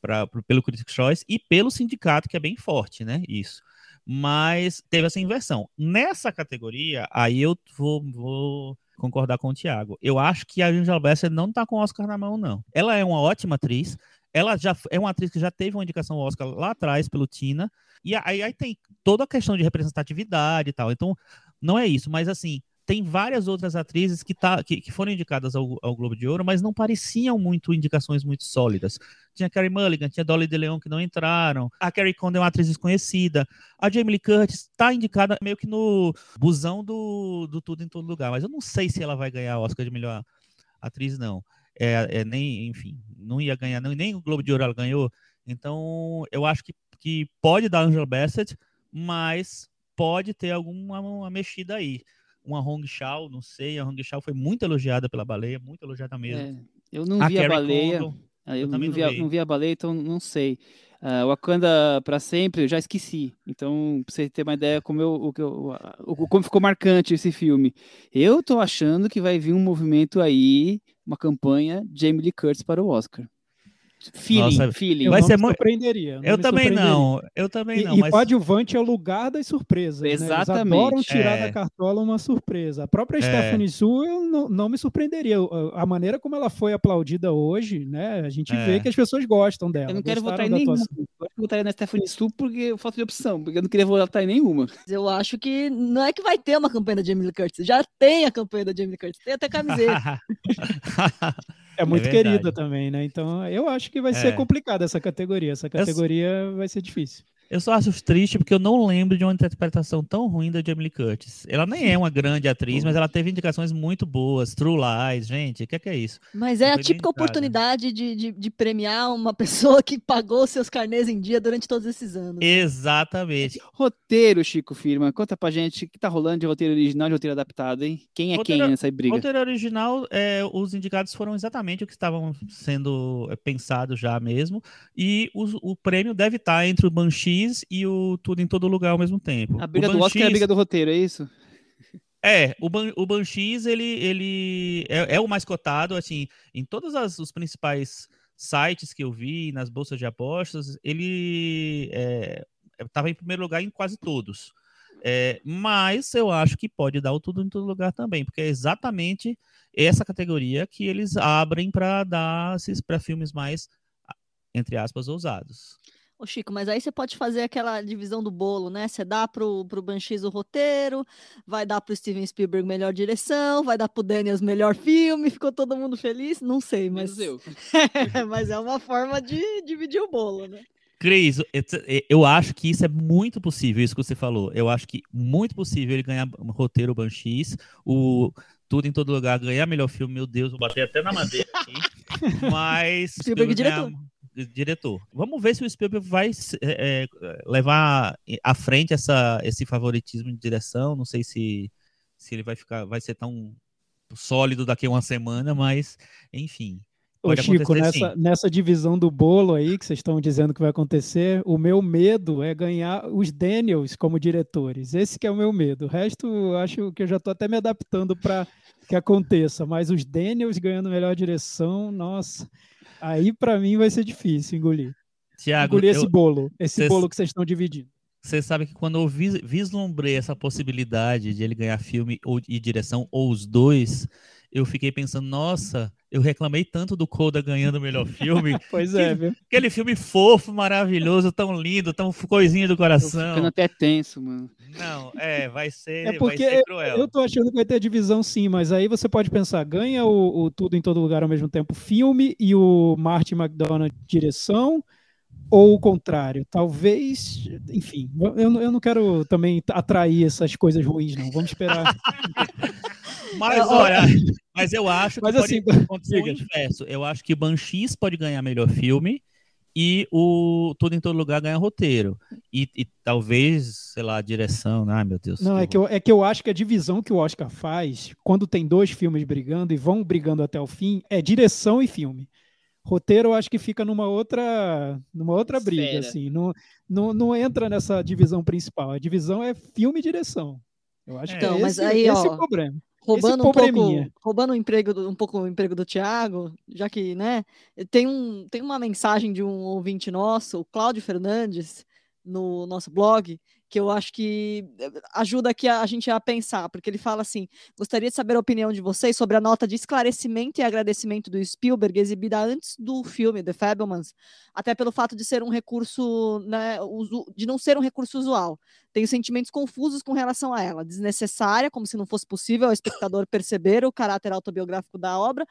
pra, pelo Critics' Choice e pelo sindicato, que é bem forte, né? Isso. Mas teve essa inversão. Nessa categoria, aí eu vou, vou concordar com o Thiago. Eu acho que a Angela Bassett não tá com o Oscar na mão, não. Ela é uma ótima atriz. Ela já é uma atriz que já teve uma indicação ao Oscar lá atrás pelo Tina. E aí, aí tem toda a questão de representatividade e tal. Então, não é isso. Mas assim, tem várias outras atrizes que, tá, que, que foram indicadas ao, ao, Globo de Ouro, mas não pareciam muito indicações muito sólidas. Tinha Carrie Mulligan, tinha Dolly DeLeon que não entraram. A Carrie Condon é uma atriz desconhecida. A Jamie Lee Curtis está indicada meio que no busão do, do Tudo em Todo Lugar, mas eu não sei se ela vai ganhar o Oscar de melhor atriz, não. É, é nem, enfim, não ia ganhar, não, nem o Globo de Ouro ela ganhou. Então, eu acho que, que pode dar Angela Bassett, mas pode ter alguma mexida aí uma Hong Shao, não sei, a Hong Shao foi muito elogiada pela baleia, muito elogiada mesmo. É, eu não a vi a baleia, Condon, eu, eu não, vi, não, vi, a baleia, então não sei. Uh, Wakanda para sempre, eu já esqueci. Então, pra você ter uma ideia como, eu, o, o, como ficou marcante esse filme. Eu tô achando que vai vir um movimento aí, uma campanha Jamie Lee Curtis para o Oscar. Feeling, Nossa, feeling. Vai não ser me surpreenderia. eu também não. Eu também não. E, mas... e coadjuvante é o lugar das surpresas. Exatamente. Né? Eles adoram tirar é. da cartola uma surpresa. A própria é. Stephanie Su, eu não, não, me surpreenderia. A maneira como ela foi aplaudida hoje, né? A gente é. vê que as pessoas gostam dela. Eu não quero votar em nenhuma. Eu votaria na Stephanie Su porque falta de opção, porque eu não queria votar em nenhuma. Eu acho que não é que vai ter uma campanha da Jamie Lee Curtis. Já tem a campanha da Jamie Lee Curtis. Tem até camiseta. É muito é querida também, né? Então eu acho que vai ser é. complicada essa categoria. Essa categoria eu... vai ser difícil. Eu só acho triste porque eu não lembro de uma interpretação tão ruim da Jamie Lee Curtis. Ela nem é uma grande atriz, mas ela teve indicações muito boas. True Lies, gente, o que, é que, é isso? Mas é a típica oportunidade de, de, de, premiar uma pessoa que pagou seus carnês em dia durante todos esses anos. Exatamente. Roteiro, Chico Firma, conta pra gente o que tá rolando de roteiro original e de roteiro adaptado, hein? Quem é roteiro, quem nessa briga? Roteiro original, é, os indicados foram exatamente o que estavam sendo é, pensados já mesmo. E o, o prêmio deve estar entre o Banshee e o Tudo em Todo Lugar ao mesmo tempo. A briga do Oscar é a briga do roteiro, é isso? É, o, Ban o Banshees, ele, ele é, é, o mais cotado, assim, em todos as, os principais sites que eu vi, nas bolsas de apostas, ele estava é, em primeiro lugar em quase todos. É, mas eu acho que pode dar o tudo em todo lugar também, porque é exatamente essa categoria que eles abrem para dar para filmes mais, entre aspas, ousados. Ô Chico, mas aí você pode fazer aquela divisão do bolo, né? Você dá pro, pro Banshees o roteiro, vai dar pro Steven Spielberg melhor direção, vai dar pro Daniels melhor filme, ficou todo mundo feliz? Não sei, mas. eu. mas é uma forma de dividir o bolo, né? Cris, eu acho que isso é muito possível, isso que você falou. Eu acho que muito possível ele ganhar roteiro Banshees, o Tudo em Todo Lugar ganhar melhor filme, meu Deus, vou bater até na madeira aqui. Mas. Spielberg diretor diretor. Vamos ver se o Spielberg vai é, é, levar à frente essa, esse favoritismo de direção. Não sei se, se ele vai ficar, vai ser tão sólido daqui a uma semana, mas enfim. Ô Chico, nessa, nessa divisão do bolo aí que vocês estão dizendo que vai acontecer, o meu medo é ganhar os Daniels como diretores. Esse que é o meu medo. O resto, acho que eu já estou até me adaptando para que aconteça. Mas os Daniels ganhando melhor direção, nossa, Aí para mim vai ser difícil engolir. Tiago, engolir esse bolo, esse cês, bolo que vocês estão dividindo. Você sabe que quando eu vis, vislumbrei essa possibilidade de ele ganhar filme ou, e direção, ou os dois, eu fiquei pensando, nossa, eu reclamei tanto do Coda ganhando o melhor filme. pois é, viu? Aquele filme fofo, maravilhoso, tão lindo, tão coisinha do coração. Tô ficando até tenso, mano. Não, é, vai ser, é porque vai ser cruel. Eu tô achando que vai ter divisão sim, mas aí você pode pensar, ganha o, o Tudo em Todo Lugar ao mesmo tempo filme e o Martin McDonagh direção, ou o contrário. Talvez, enfim, eu, eu não quero também atrair essas coisas ruins, não. Vamos esperar. Mas, olha, mas eu acho que mas, pode assim, acontecer o inverso. Eu acho que Banshees pode ganhar melhor filme e o Tudo em Todo Lugar ganha roteiro. E, e talvez, sei lá, direção. Ai, meu Deus. Não, que é que, eu, é que eu acho que a divisão que o Oscar faz, quando tem dois filmes brigando e vão brigando até o fim, é direção e filme. Roteiro, eu acho que fica numa outra, numa outra briga, assim. Não, não, não entra nessa divisão principal. A divisão é filme e direção. Eu acho é, que é esse, aí, esse ó, é o problema roubando um pouco, roubando o emprego do, um pouco o emprego do Thiago, já que, né, tem um tem uma mensagem de um ouvinte nosso, o Cláudio Fernandes, no nosso blog, que eu acho que eh, ajuda aqui a, a, gente a pensar, porque ele fala assim: gostaria de saber a opinião de vocês sobre a nota de esclarecimento e agradecimento do Spielberg exibida antes do filme The Fablemans, até pelo fato de ser um recurso, né, de não ser um recurso usual. Tenho sentimentos confusos com relação a ela, desnecessária, como se não fosse possível ao espectador perceber o caráter autobiográfico da obra,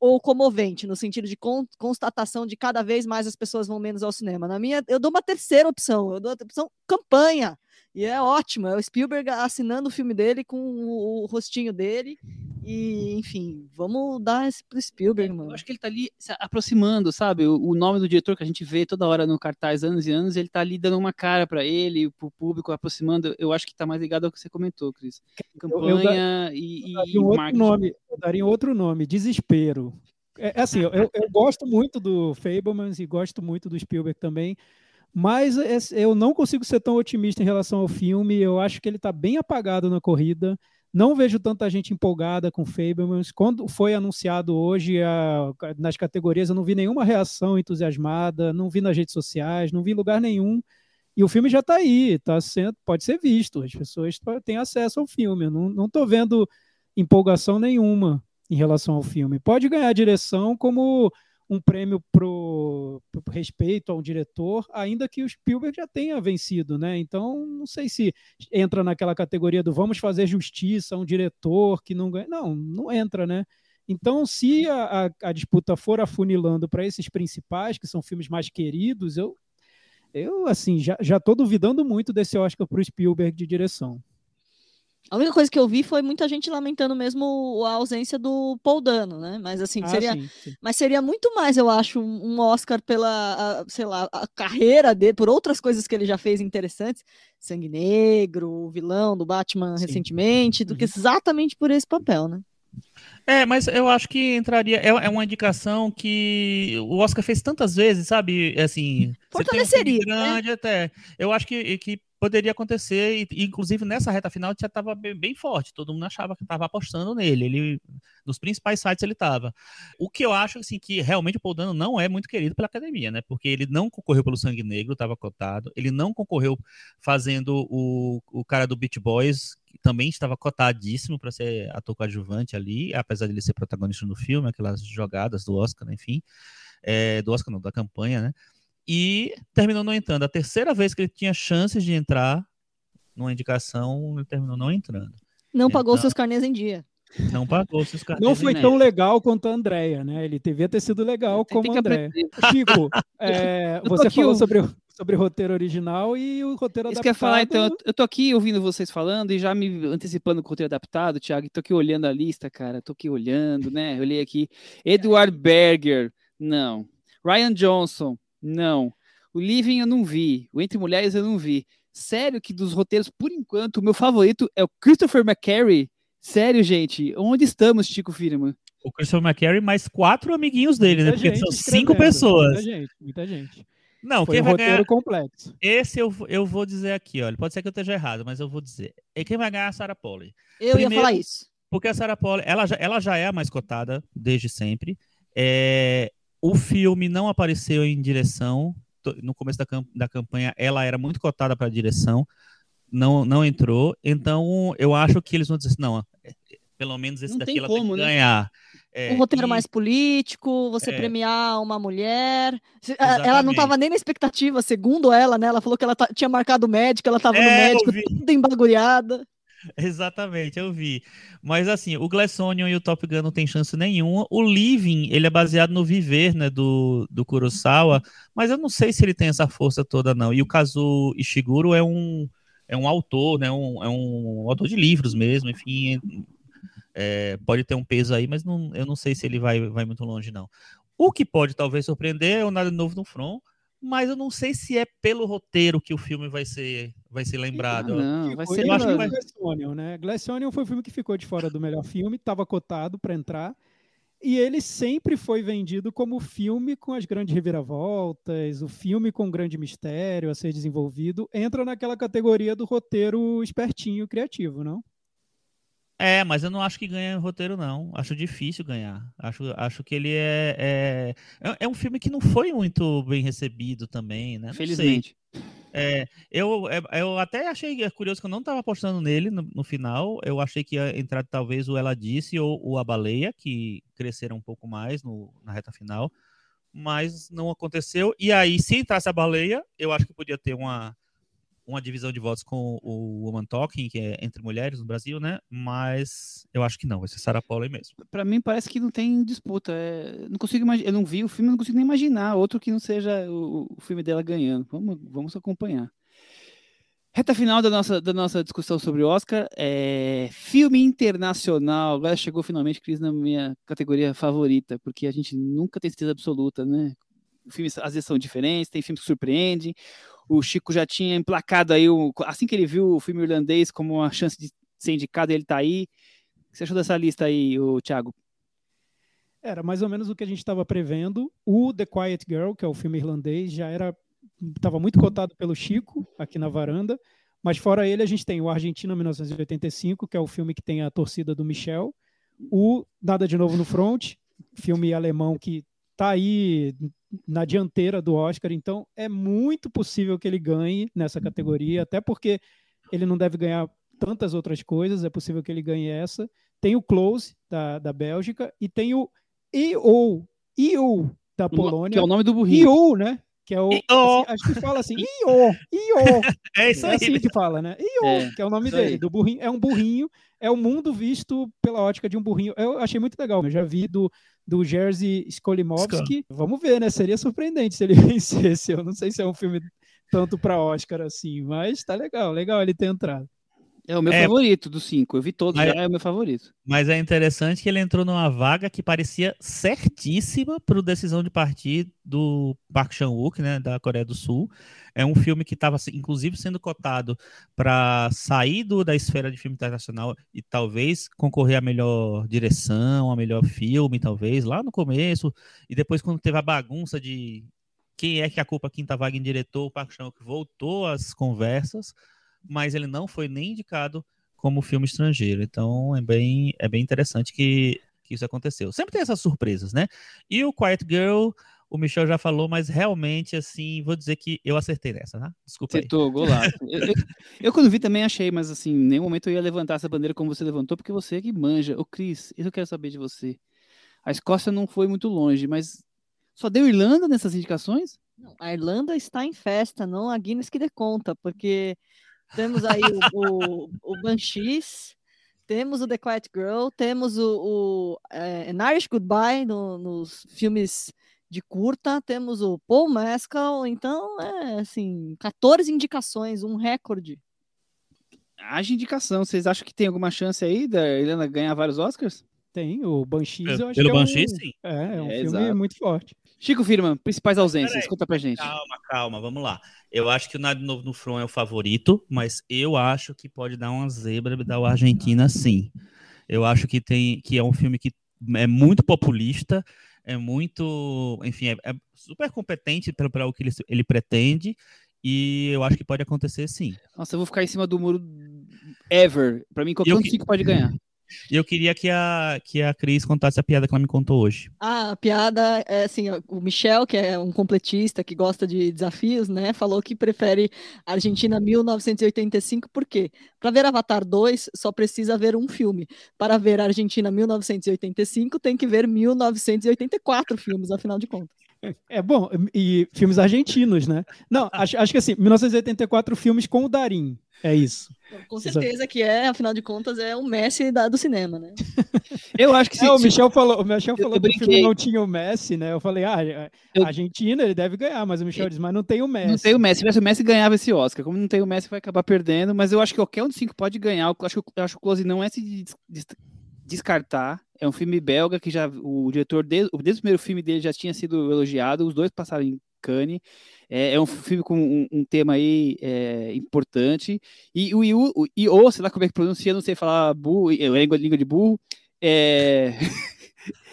ou comovente, no sentido de con constatação de cada vez mais as pessoas vão menos ao cinema. Na minha, eu dou uma terceira opção, eu dou a opção campanha. E é ótimo, é o Spielberg assinando o filme dele com o, o rostinho dele. E, enfim, vamos dar esse pro Spielberg, mano. Eu acho que ele tá ali se aproximando, sabe? O, o, nome do diretor que a gente vê toda hora no cartaz anos e anos, ele tá ali dando uma cara para ele, pro público, aproximando. Eu acho que tá mais ligado ao que você comentou, Cris. Campanha eu, eu e, eu e um outro nome, Eu daria outro nome, Desespero. É, é assim, eu, eu gosto muito do Fablemans e gosto muito do Spielberg também, mas eu não consigo ser tão otimista em relação ao filme. Eu acho que ele está bem apagado na corrida. Não vejo tanta gente empolgada com Fablemans. Quando foi anunciado hoje a, nas categorias, eu não vi nenhuma reação entusiasmada, não vi nas redes sociais, não vi lugar nenhum. E o filme já está aí, tá sendo, pode ser visto. As pessoas têm acesso ao filme. Eu não estou vendo empolgação nenhuma em relação ao filme. Pode ganhar direção como um prêmio pro, pro respeito a um diretor, ainda que o Spielberg já tenha vencido, né? Então, não sei se entra naquela categoria do vamos fazer justiça a um diretor que não ganha. Não, não entra, né? Então, se a, a, a disputa for afunilando para esses principais, que são filmes mais queridos, eu, eu assim, já, tô duvidando muito desse Oscar para o Spielberg de direção. A única coisa que eu vi foi muita gente lamentando mesmo a ausência do Paul Dano, né? Mas assim, ah, seria, sim, sim. mas seria muito mais, eu acho, um Oscar pela, a, sei lá, a carreira dele, por outras coisas que ele já fez interessantes, Sangue Negro, o vilão do Batman sim. recentemente, do uhum. que exatamente por esse papel, né? É, mas eu acho que entraria. É, é uma indicação que o Oscar fez tantas vezes, sabe? Assim. Fortaleceria. Um grande né? até. Eu acho que, que poderia acontecer, e inclusive nessa reta final já estava bem, bem, forte, todo mundo achava que estava apostando nele, ele nos principais sites ele estava. O que eu acho assim que realmente o Paul Dano não é muito querido pela academia, né? Porque ele não concorreu pelo Sangue Negro, estava cotado, ele não concorreu fazendo o, o cara do Beach Boys, também estava cotadíssimo para ser ator coadjuvante ali, apesar de ele ser protagonista no filme, aquelas jogadas do Oscar, enfim, é, do Oscar não, da campanha, né? e terminou não entrando. A terceira vez que ele tinha chances de entrar numa indicação, ele terminou não entrando. Não pagou Então- seus carnês em dia. Não pagou seus cartões. Não foi né? tão legal quanto a Andrea, né? Ele devia ter sido legal como a Andrea. aprender. Chico, é, você falou sobre, o- sobre o roteiro original e o roteiro Isso adaptado. que eu ia falar, então, eu- tô aqui ouvindo vocês falando e já me antecipando com o roteiro adaptado, Thiago, e tô aqui olhando a lista, cara, tô aqui olhando, né? Eu olhei aqui, Edward Berger, não. Ryan Johnson, não. O Living eu não vi, o Entre Mulheres eu não vi. Sério que dos roteiros, por enquanto, o meu favorito é o Christopher McCary? Sério, gente, onde estamos, Chico Firman? O Christopher McCary mais quatro amiguinhos dele, né? Muita Porque gente são cinco pessoas. Muita gente, muita gente. Não, Foi quem um vai roteiro ganhar. complexo. Esse eu, eu vou dizer aqui, olha. Pode ser que eu esteja errado, mas eu vou dizer. E quem vai ganhar é a Sarah Polley. Eu ia Primeiro- falar isso. Porque a Sarah Polley, ela já, ela já é a mais cotada desde sempre. É, o filme não apareceu em direção. No começo da, cam- da campanha, ela era muito cotada para direção. Não, não entrou. Então, eu acho que eles vão dizer assim, não, pelo menos esse Não daqui tem ela como, tem que né? ganhar. É, um roteiro e- mais político, você É. premiar uma mulher. A- Ela não Exatamente. estava nem na expectativa, segundo ela, né? Ela falou que ela tinha marcado médico, ela estava no É, eu médico, toda embagulhada. Exatamente, eu vi. Mas assim, o Glassonion e o Top Gun não tem chance nenhuma. O Living, ele é baseado no viver, né, do, do Kurosawa, mas eu não sei se ele tem essa força toda, não. E o Kazu Ishiguro é um, é um autor, né, um, é um autor de livros mesmo, enfim, é, pode ter um peso aí, mas não, eu não sei se ele vai, vai muito longe, não. O que pode talvez surpreender é o Nada Novo no Front, mas eu não sei se é pelo roteiro que o filme vai ser, vai ser lembrado. Ah, não, vai Ficou- ser eu acho que vai- Glass Onion, né? Glass Onion foi o filme que ficou de fora do melhor filme, estava cotado para entrar. E ele sempre foi vendido como o filme com as grandes reviravoltas, o filme com grande mistério a ser desenvolvido. Entra naquela categoria do roteiro espertinho, criativo, não? É, mas eu não acho que ganha roteiro, não. Acho difícil ganhar. Acho, acho que ele é, é. é- É um filme que não foi muito bem recebido também, né? Não sei. Felizmente. É, eu, é- eu até achei curioso que eu não estava apostando nele no, no final. Eu achei que ia entrar talvez o Ela Disse ou o A Baleia, que cresceram um pouco mais no- na reta final. Mas não aconteceu. E aí, se entrasse a baleia, eu acho que podia ter uma, uma divisão de votos com o Woman Talking, que é entre mulheres no Brasil, né? Mas eu acho que não, vai ser Sarah Polley mesmo. Pra mim parece que não tem disputa. é, não consigo imaginar. Eu não vi o filme, não consigo nem imaginar outro que não seja o, o filme dela ganhando. Vamos, vamos acompanhar. Reta final da nossa, da nossa discussão sobre Oscar. É, filme internacional. Agora chegou finalmente, Cris, na minha categoria favorita, porque a gente nunca tem certeza absoluta, né? Filmes às vezes são diferentes, tem filmes que surpreendem. O Chico já tinha emplacado aí, o, assim que ele viu o filme irlandês como uma chance de ser indicado, ele tá aí. O que você achou dessa lista aí, o Thiago? Era mais ou menos o que a gente estava prevendo. O The Quiet Girl, que é o filme irlandês, já era estava muito cotado pelo Chico aqui na varanda. Mas fora ele, a gente tem o Argentina 1985, que é o filme que tem a torcida do Michel. O Nada de Novo no Front, filme alemão que está aí na dianteira do Oscar. Então é muito possível que ele ganhe nessa categoria, até porque ele não deve ganhar tantas outras coisas. É possível que ele ganhe essa. Tem o Close da, da Bélgica e tem o EO, EO da Polônia. Que é o nome do burrinho. EO, né? Que é o. Assim, acho que fala assim, EO, EO. É isso É aí. assim que fala, né? EO, É, que é o nome isso dele. aí. Do burrinho. É um burrinho, é o mundo visto pela ótica de um burrinho. Eu achei muito legal. Eu já vi do, do Jerzy Skolimowski. Vamos ver, né? Seria surpreendente se ele vencesse. Eu não sei se é um filme tanto para Oscar assim, mas tá legal, legal ele ter entrado. É o meu É. favorito dos cinco. Eu vi todos, Mas- já é o meu favorito. Mas é interessante que ele entrou numa vaga que parecia certíssima para o decisão de partir do Park Chan-wook, né, da Coreia do Sul. É um filme que estava, inclusive, sendo cotado para sair do, da esfera de filme internacional e talvez concorrer a melhor direção, a melhor filme, talvez, lá no começo. E depois, quando teve a bagunça de quem é que a culpa quinta vaga em diretor, o Park Chan-wook voltou às conversas, mas ele não foi nem indicado como filme estrangeiro. Então é bem, é bem interessante que, que isso aconteceu. Sempre tem essas surpresas, né? E o Quiet Girl, o Michel já falou, mas realmente, assim, vou dizer que eu acertei nessa, tá? Desculpa aí. Acertou, golaço. eu, eu, eu, quando vi, também achei, mas assim, em nenhum momento eu ia levantar essa bandeira como você levantou, porque você é que manja. Ô, Cris, isso eu quero saber de você. A Escócia não foi muito longe, mas só deu Irlanda nessas indicações? A Irlanda está em festa, não a Guinness que dê conta, porque temos aí o, o, o Banshees, temos o The Quiet Girl, temos o, o é, An Irish Goodbye no, nos filmes de curta, temos o Paul Mescal, então é assim, 14 indicações, um recorde. Haja indicação, vocês acham que tem alguma chance aí da Helena ganhar vários Oscars? Tem, o Banshees eu acho Pelo que é Banshees, um, sim. É, é um É, filme exato. muito forte. Chico Firman, principais ausências, Peraí. conta pra gente. Calma, calma, vamos lá. Eu acho que o Nada de Novo no Front é o favorito, mas eu acho que pode dar uma zebra da Argentina, sim. Eu acho que tem que é um filme que é muito populista, é muito, enfim, é, é super competente para o que ele, ele pretende, e eu acho que pode acontecer sim. Nossa, eu vou ficar em cima do muro ever. Pra mim, qualquer Eu um que- cinco pode ganhar. E eu queria que a, que a Cris contasse a piada que ela me contou hoje. Ah, a piada é assim, o Michel, que é um completista que gosta de desafios, né, falou que prefere Argentina 1985, por quê? Para ver Avatar 2, só precisa ver um filme. Para ver Argentina 1985, tem que ver 1984 filmes, afinal de contas. É bom, e filmes argentinos, né? Não, acho, acho que assim, 1984 filmes com o Darim. É isso. Com certeza que é, afinal de contas, é o Messi da- do cinema, né? Eu acho que se, É, o Michel falou, o Michel eu falou que o filme não tinha o Messi, né? Eu falei, ah, a Eu- Argentina ele deve ganhar, mas o Michel disse, mas não tem o Messi. não tem o Messi. Se tivesse o Messi, ganhava esse Oscar. Como não tem o Messi, vai acabar perdendo. Mas eu acho que qualquer um dos cinco pode ganhar. Eu acho, que- eu acho que o Close não é se des- des- descartar. É um filme belga que já o diretor, desde, desde o primeiro filme dele, já tinha sido elogiado. Os dois passaram em Cannes. É, é um filme com um, um tema aí é, importante. E o Iu, o sei lá como é que pronuncia, não sei falar burro, é língua, língua de burro. É...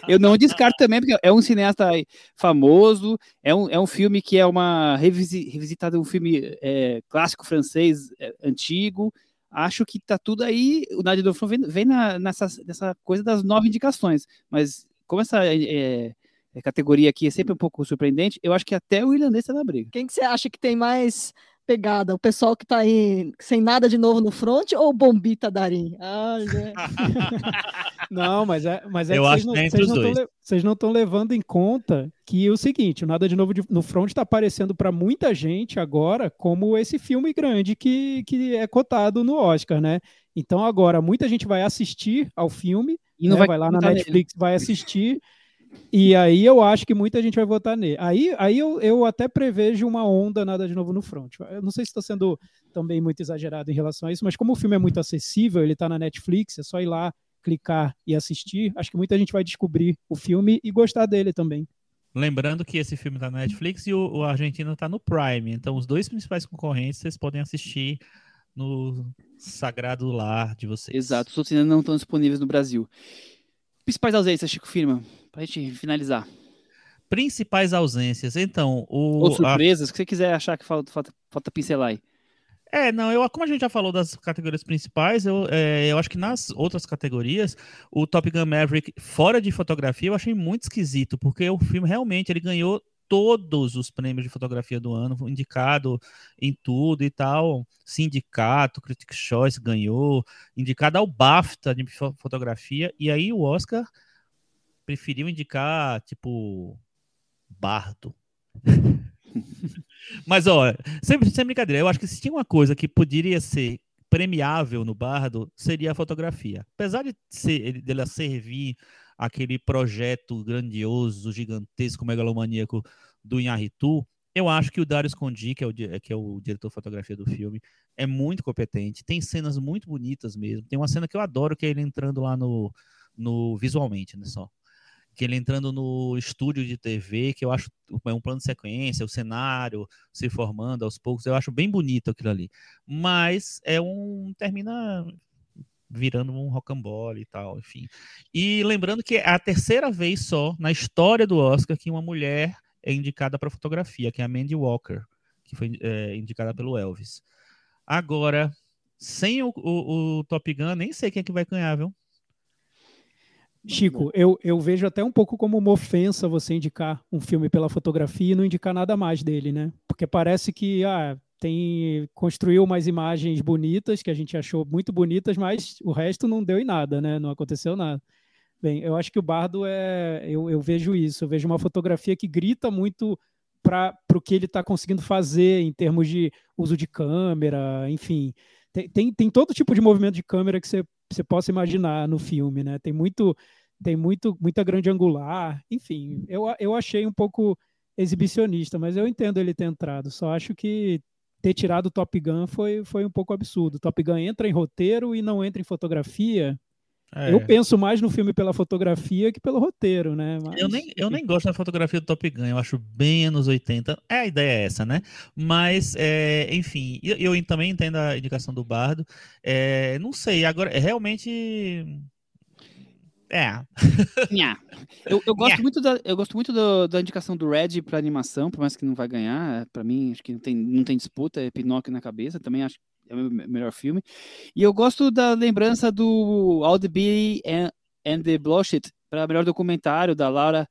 Eu não descarto também, porque é um cineasta famoso, é um, é um filme que é uma revisi, revisitada, um filme é, clássico francês é, antigo. Acho que tá tudo aí. O Nadia Dofron vem, vem na, nessa, nessa coisa das nove indicações, mas como essa é, é, categoria aqui é sempre um pouco surpreendente, eu acho que até o irlandês tá na briga. Quem que você acha que tem mais pegada? O pessoal que tá aí sem nada de novo no front ou o Bombita Darim? Ah, né? Não, mas é, mas é Eu que acho vocês não, que é entre vocês os não tão dois. le- vocês não estão levando em conta que o seguinte, o Nada de Novo de- no Front está aparecendo para muita gente agora como esse filme grande que, que é cotado no Oscar, né? Então agora muita gente vai assistir ao filme, E não né? vai, vai lá na votar nele. Netflix, vai assistir, e aí eu acho que muita gente vai votar nele. Aí, aí eu, eu até prevejo uma onda Nada de Novo no Front. Eu não sei se estou sendo também muito exagerado em relação a isso, mas como o filme é muito acessível, ele está na Netflix, é só ir lá clicar e assistir, acho que muita gente vai descobrir o filme e gostar dele também. Lembrando que esse filme tá na Netflix e o, o Argentina tá no Prime. Então, os dois principais concorrentes vocês podem assistir no sagrado lar de vocês. Exato, os outros ainda não estão disponíveis no Brasil. Principais ausências, Chico Firma, pra gente finalizar. Principais ausências. Então, o. Ou a- surpresas, o que você quiser achar que falta, falta, falta pincelar aí. É, não, eu, como a gente já falou das categorias principais, eu, é, eu acho que nas outras categorias, o Top Gun Maverick, fora de fotografia, eu achei muito esquisito, porque o filme realmente ele ganhou todos os prêmios de fotografia do ano, indicado em tudo e tal. Sindicato, Critics' Choice ganhou, indicado ao BAFTA de fo- fotografia, e aí o Oscar preferiu indicar, tipo, Bardo. Mas, ó, sempre sem brincadeira, eu acho que se tinha uma coisa que poderia ser premiável no Bardo, seria a fotografia. Apesar de ser, dela servir aquele projeto grandioso, gigantesco, megalomaníaco do Inharitu, eu acho que o Darius Kondi, que é o, que é o diretor de fotografia do filme, é muito competente. Tem cenas muito bonitas mesmo. Tem uma cena que eu adoro, que é ele entrando lá no, no visualmente, né, só que ele entrando no estúdio de TV, que eu acho é um plano de sequência, o cenário se formando aos poucos, eu acho bem bonito aquilo ali. Mas é um termina virando um rocambole e tal, enfim. E lembrando que é a terceira vez só na história do Oscar que uma mulher é indicada para fotografia, que é a Mandy Walker, que foi é, indicada pelo Elvis. Agora, sem o, o, o Top Gun, nem sei quem é que vai ganhar, viu? Chico, eu, eu vejo até um pouco como uma ofensa você indicar um filme pela fotografia e não indicar nada mais dele, né? Porque parece que ah, tem construiu umas imagens bonitas que a gente achou muito bonitas, mas o resto não deu em nada, né? Não aconteceu nada. Bem, eu acho que o Bardo é. Eu, eu vejo isso, eu vejo uma fotografia que grita muito para o que ele está conseguindo fazer em termos de uso de câmera, enfim. Tem, tem, tem todo tipo de movimento de câmera que você, você possa imaginar no filme, né? Tem muito, tem muito, muita grande angular, enfim. Eu, eu achei um pouco exibicionista, mas eu entendo ele ter entrado. Só acho que ter tirado o Top Gun foi, foi um pouco absurdo. Top Gun entra em roteiro e não entra em fotografia. É. Eu penso mais no filme pela fotografia que pelo roteiro, né? Mas... Eu, nem, eu nem gosto da fotografia do Top Gun, eu acho bem anos 80. É, a ideia é essa, né? Mas, é, enfim, eu, eu, também entendo a indicação do Bardo. É, não sei, agora, é realmente. É. eu, eu, gosto muito da, eu gosto muito do, da indicação do Red para animação, por mais que não vai ganhar. Para mim, acho que não tem, não tem disputa, é Pinóquio na cabeça. Também acho é o melhor filme. E eu gosto da lembrança do All the Bee and, and the Blushit para melhor documentário da Laura.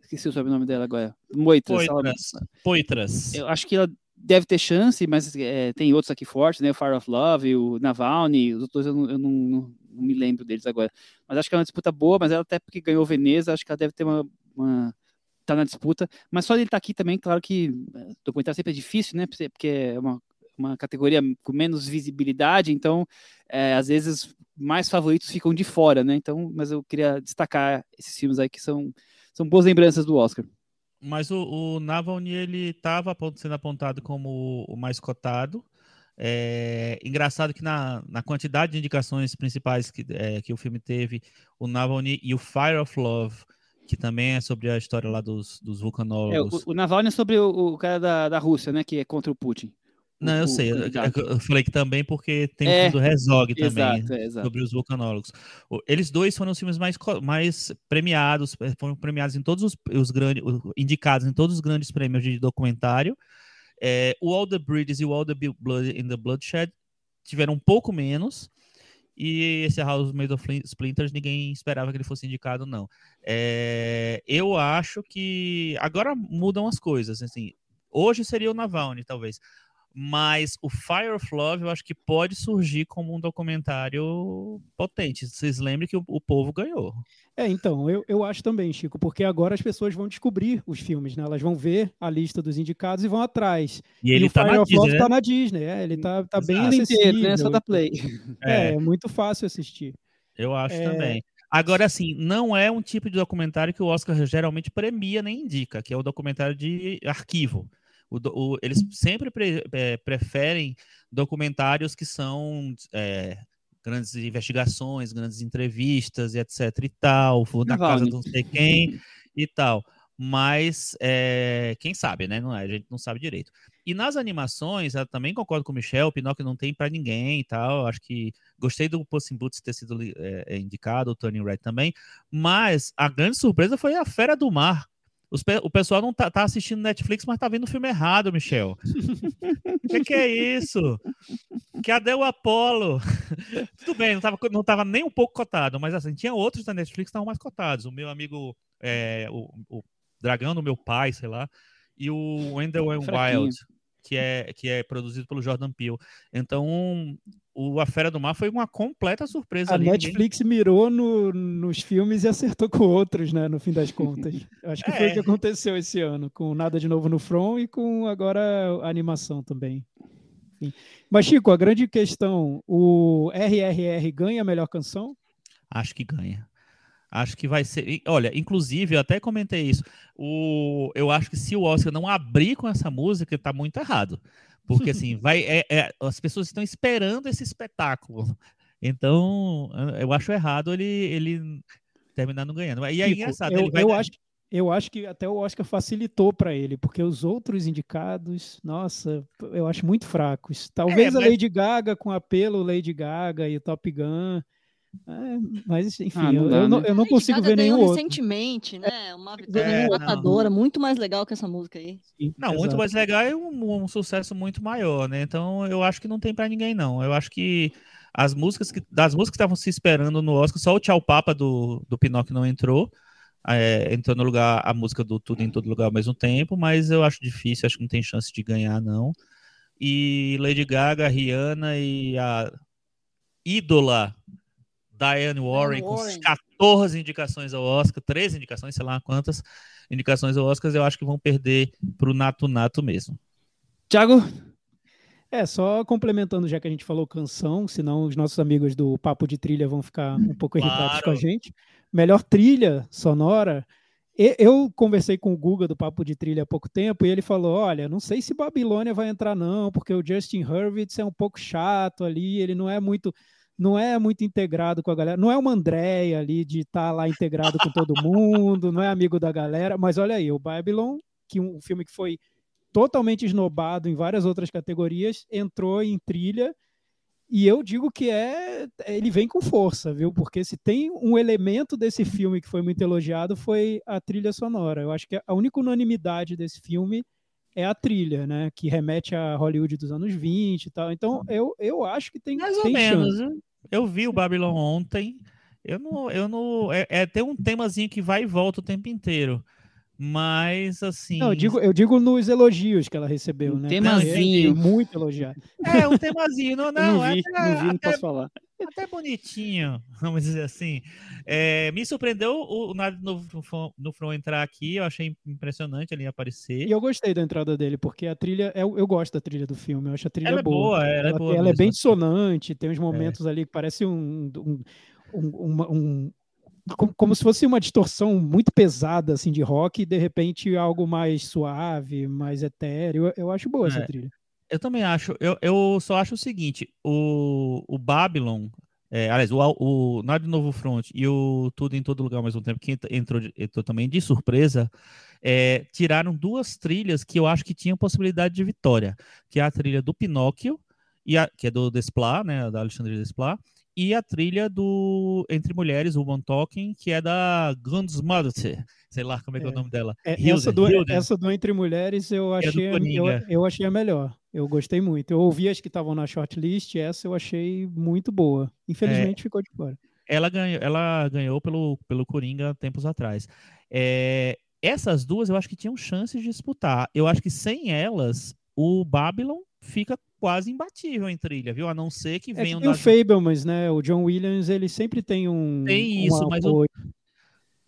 Esqueci o sobrenome dela agora. Moitras. Poitras. Poitras. Eu acho que ela deve ter chance, mas é, tem outros aqui fortes, né? O Fire of Love, o Navalny, os outros eu, não, eu não, não, não, me lembro deles agora. Mas acho que é uma disputa boa, mas ela até porque ganhou Veneza, acho que ela deve ter uma, uma tá na disputa, mas só ele estar tá aqui também, claro que é, documentário sempre é difícil, né? Porque é uma uma categoria com menos visibilidade, então é, às vezes mais favoritos ficam de fora, né? Então, mas eu queria destacar esses filmes aí que são, são boas lembranças do Oscar. Mas o, o Navalny ele estava sendo apontado como o mais cotado. É engraçado que na, na quantidade de indicações principais que, é, que o filme teve, o Navalny e o Fire of Love, que também é sobre a história lá dos, dos vulcanólogos. É, o, o Navalny é sobre o, o cara da, da Rússia, né? Que é contra o Putin. Não, eu sei. Eu, eu, falei que também porque tem é, o filme do também, exato, é, exato. sobre os vulcanólogos. Eles dois foram os filmes mais, mais premiados, eh, foram premiados em todos os, os grandes, indicados em todos os grandes prêmios de documentário. É, o All the Bridges e o All the Blood in the Bloodshed tiveram um pouco menos. E esse House Made of Splinters, ninguém esperava que ele fosse indicado, não. É, eu acho que agora mudam as coisas. Assim, hoje seria o Navalny, talvez mas o Fire of Love eu acho que pode surgir como um documentário potente. Vocês lembrem que o, o, povo ganhou. É, então, eu, eu acho também, Chico, porque agora as pessoas vão descobrir os filmes, né? Elas vão ver a lista dos indicados e vão atrás. E, ele e tá o Fire of Disney, Love né? tá na Disney, é, ele tá, tá bem acessível. Inteiro, né? Só da Play. É, é, é muito fácil assistir. Eu acho é... também. Agora, assim, não é um tipo de documentário que o Oscar geralmente premia nem indica, que é o documentário de arquivo. O, o, eles sempre pre, é, preferem documentários que são é, grandes investigações, grandes entrevistas e etc e tal, na casa de não sei quem e tal. Mas é, quem sabe, né? Não é, a gente não sabe direito. E nas animações, eu também concordo com o Michel, o Pinóquio não tem para ninguém e tal. Acho que gostei do Puss in Boots ter sido é, indicado, o Turning Red também. Mas a grande surpresa foi a Fera do Mar, o pessoal não tá, tá, assistindo Netflix, mas tá vendo o filme errado, Michel. O que, que, é isso? Cadê o Apollo? Tudo bem, não tava, não tava nem um pouco cotado, mas assim, tinha outros da Netflix que estavam mais cotados. O meu amigo, é, o, o, Dragão do meu pai, sei lá, e o Wendell Wild que é, que é produzido pelo Jordan Peele. Então, o A Fera do Mar foi uma completa surpresa. A ali, Netflix mirou no, nos filmes e acertou com outros, né? No fim das contas. Acho que é. foi o que aconteceu esse ano, com Nada de Novo no Front e com agora a animação também. Enfim. Mas, Chico, a grande questão: o RRR ganha a melhor canção? Acho que ganha. Acho que vai ser. Olha, inclusive, eu até comentei isso. O, eu acho que se o Oscar não abrir com essa música, tá muito errado. Porque assim, vai, é, é, as pessoas estão esperando esse espetáculo. Então, eu acho errado ele, ele terminar não ganhando. E é engraçado. Eu, eu, acho, eu acho que até o Oscar facilitou para ele, porque os outros indicados, nossa, eu acho muito fracos. Talvez é, mas... a Lady Gaga com apelo Lady Gaga e o Top Gun. É, mas, enfim, ah, eu, dá, eu, não, né? eu, não, consigo ver nenhum outro. recentemente, né? Uma vitória é, muito mais legal que essa música aí. Sim, não, exato. muito mais legal e um, um, sucesso muito maior, né? Então, eu acho que não tem para ninguém, não. Eu acho que as músicas que das músicas que estavam se esperando no Oscar, só o Tchau Papa do, do Pinóquio não entrou. É, entrou no lugar a música do Tudo em Todo Lugar ao mesmo tempo, mas eu acho difícil, acho que não tem chance de ganhar, não. E Lady Gaga, Rihanna e a ídola Diane Warren, Warren. com 14 indicações ao Oscar, 13 indicações, sei lá quantas. indicações ao Oscars, eu acho que vão perder pro Nato Nato mesmo. Thiago? É, só complementando, já que a gente falou canção, senão os nossos amigos do Papo de Trilha vão ficar um pouco irritados Claro. com a gente. Melhor trilha sonora. E- Eu conversei com o Guga do Papo de Trilha há pouco tempo e ele falou: Olha, não sei se Babilônia vai entrar, não, porque o Justin Hurwitz é um pouco chato ali, ele não é muito. Não é muito integrado com a galera, não é uma Andréia ali de estar lá integrado com todo mundo, não é amigo da galera, mas olha aí, o Babylon, que um filme que foi totalmente esnobado em várias outras categorias, entrou em trilha e eu digo que é ele vem com força, viu? Porque se tem um elemento desse filme que foi muito elogiado foi a trilha sonora. Eu acho que a única unanimidade desse filme é a trilha, né? Que remete a Hollywood dos anos 20 e tal. Então eu, eu acho que tem, Mais ou tem menos. chance. viu? Eu vi o Babylon ontem. Eu não, eu não. É, é tem um temazinho que vai e volta o tempo inteiro. Mas assim. Não, eu digo, eu digo nos elogios que ela recebeu, Um né? temazinho. Porque é Muito elogiado. É um temazinho. Não, não, não é vi, até, não vi, não até- posso falar. até bonitinho, vamos dizer assim. É, me surpreendeu o, o Nada no, no Front entrar aqui. Eu achei impressionante ele aparecer. E eu gostei da entrada dele, porque a trilha, eu, eu gosto da trilha do filme, eu acho a trilha Ela é boa. boa, ela é boa ela é mesmo, bem assim. dissonante, tem uns momentos ali que parece um, um, um, uma- um- como, como se fosse uma distorção muito pesada assim de rock e de repente algo mais suave, mais etéreo. Eu, eu acho boa essa É. trilha. Eu também acho. Eu, eu só acho o seguinte: o, o Babylon, é, aliás, o, o Nada de Novo Front e o Tudo em Todo Lugar ao mesmo tempo, que ent- entrou, entrou também de surpresa, é, tiraram duas trilhas que eu acho que tinham possibilidade de vitória, que é a trilha do Pinóquio, e a, que é do Desplat, né, da Alexandre Desplat, e a trilha do Entre Mulheres, o One Talking, que é da Gunsmother, sei lá como é, que é o É. nome dela. É, Hilda, essa, do, Hilda. essa do Entre Mulheres eu é achei, a- eu, eu achei a melhor. Eu gostei muito. Eu ouvi as que estavam na shortlist, essa eu achei muito boa. Infelizmente ficou de fora. ela ganhou, ela ganhou pelo, pelo Coringa tempos atrás. É, essas duas eu acho que tinham chances de disputar. Eu acho que sem elas, o Babylon fica quase imbatível em trilha, viu? A não ser que É que venham tem o das- Fablemans, né? O John Williams, ele sempre tem um. Tem um isso, mas o-.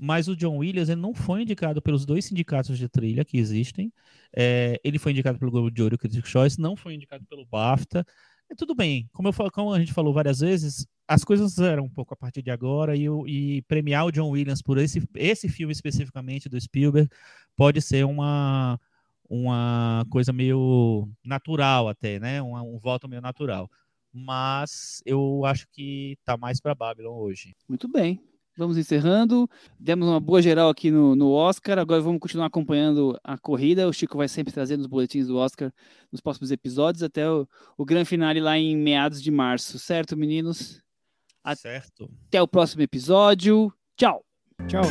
Mas o John Williams ele não foi indicado pelos dois sindicatos de trilha que existem. É, ele foi indicado pelo Globo de Ouro e Critics' Choice, não foi indicado pelo BAFTA. E tudo bem, como, eu, como a gente falou várias vezes, as coisas eram um pouco a partir de agora e, e premiar o John Williams por esse, esse filme especificamente do Spielberg pode ser uma, uma coisa meio natural até, né? Um, um voto meio natural. Mas eu acho que tá mais para Babylon hoje. Muito bem. Vamos encerrando. Demos uma boa geral aqui no, no Oscar. Agora vamos continuar acompanhando a corrida. O Chico vai sempre trazendo os boletins do Oscar nos próximos episódios, até o, o grande finale lá em meados de março. Certo, meninos? A- Certo. Até o próximo episódio. Tchau! Tchau.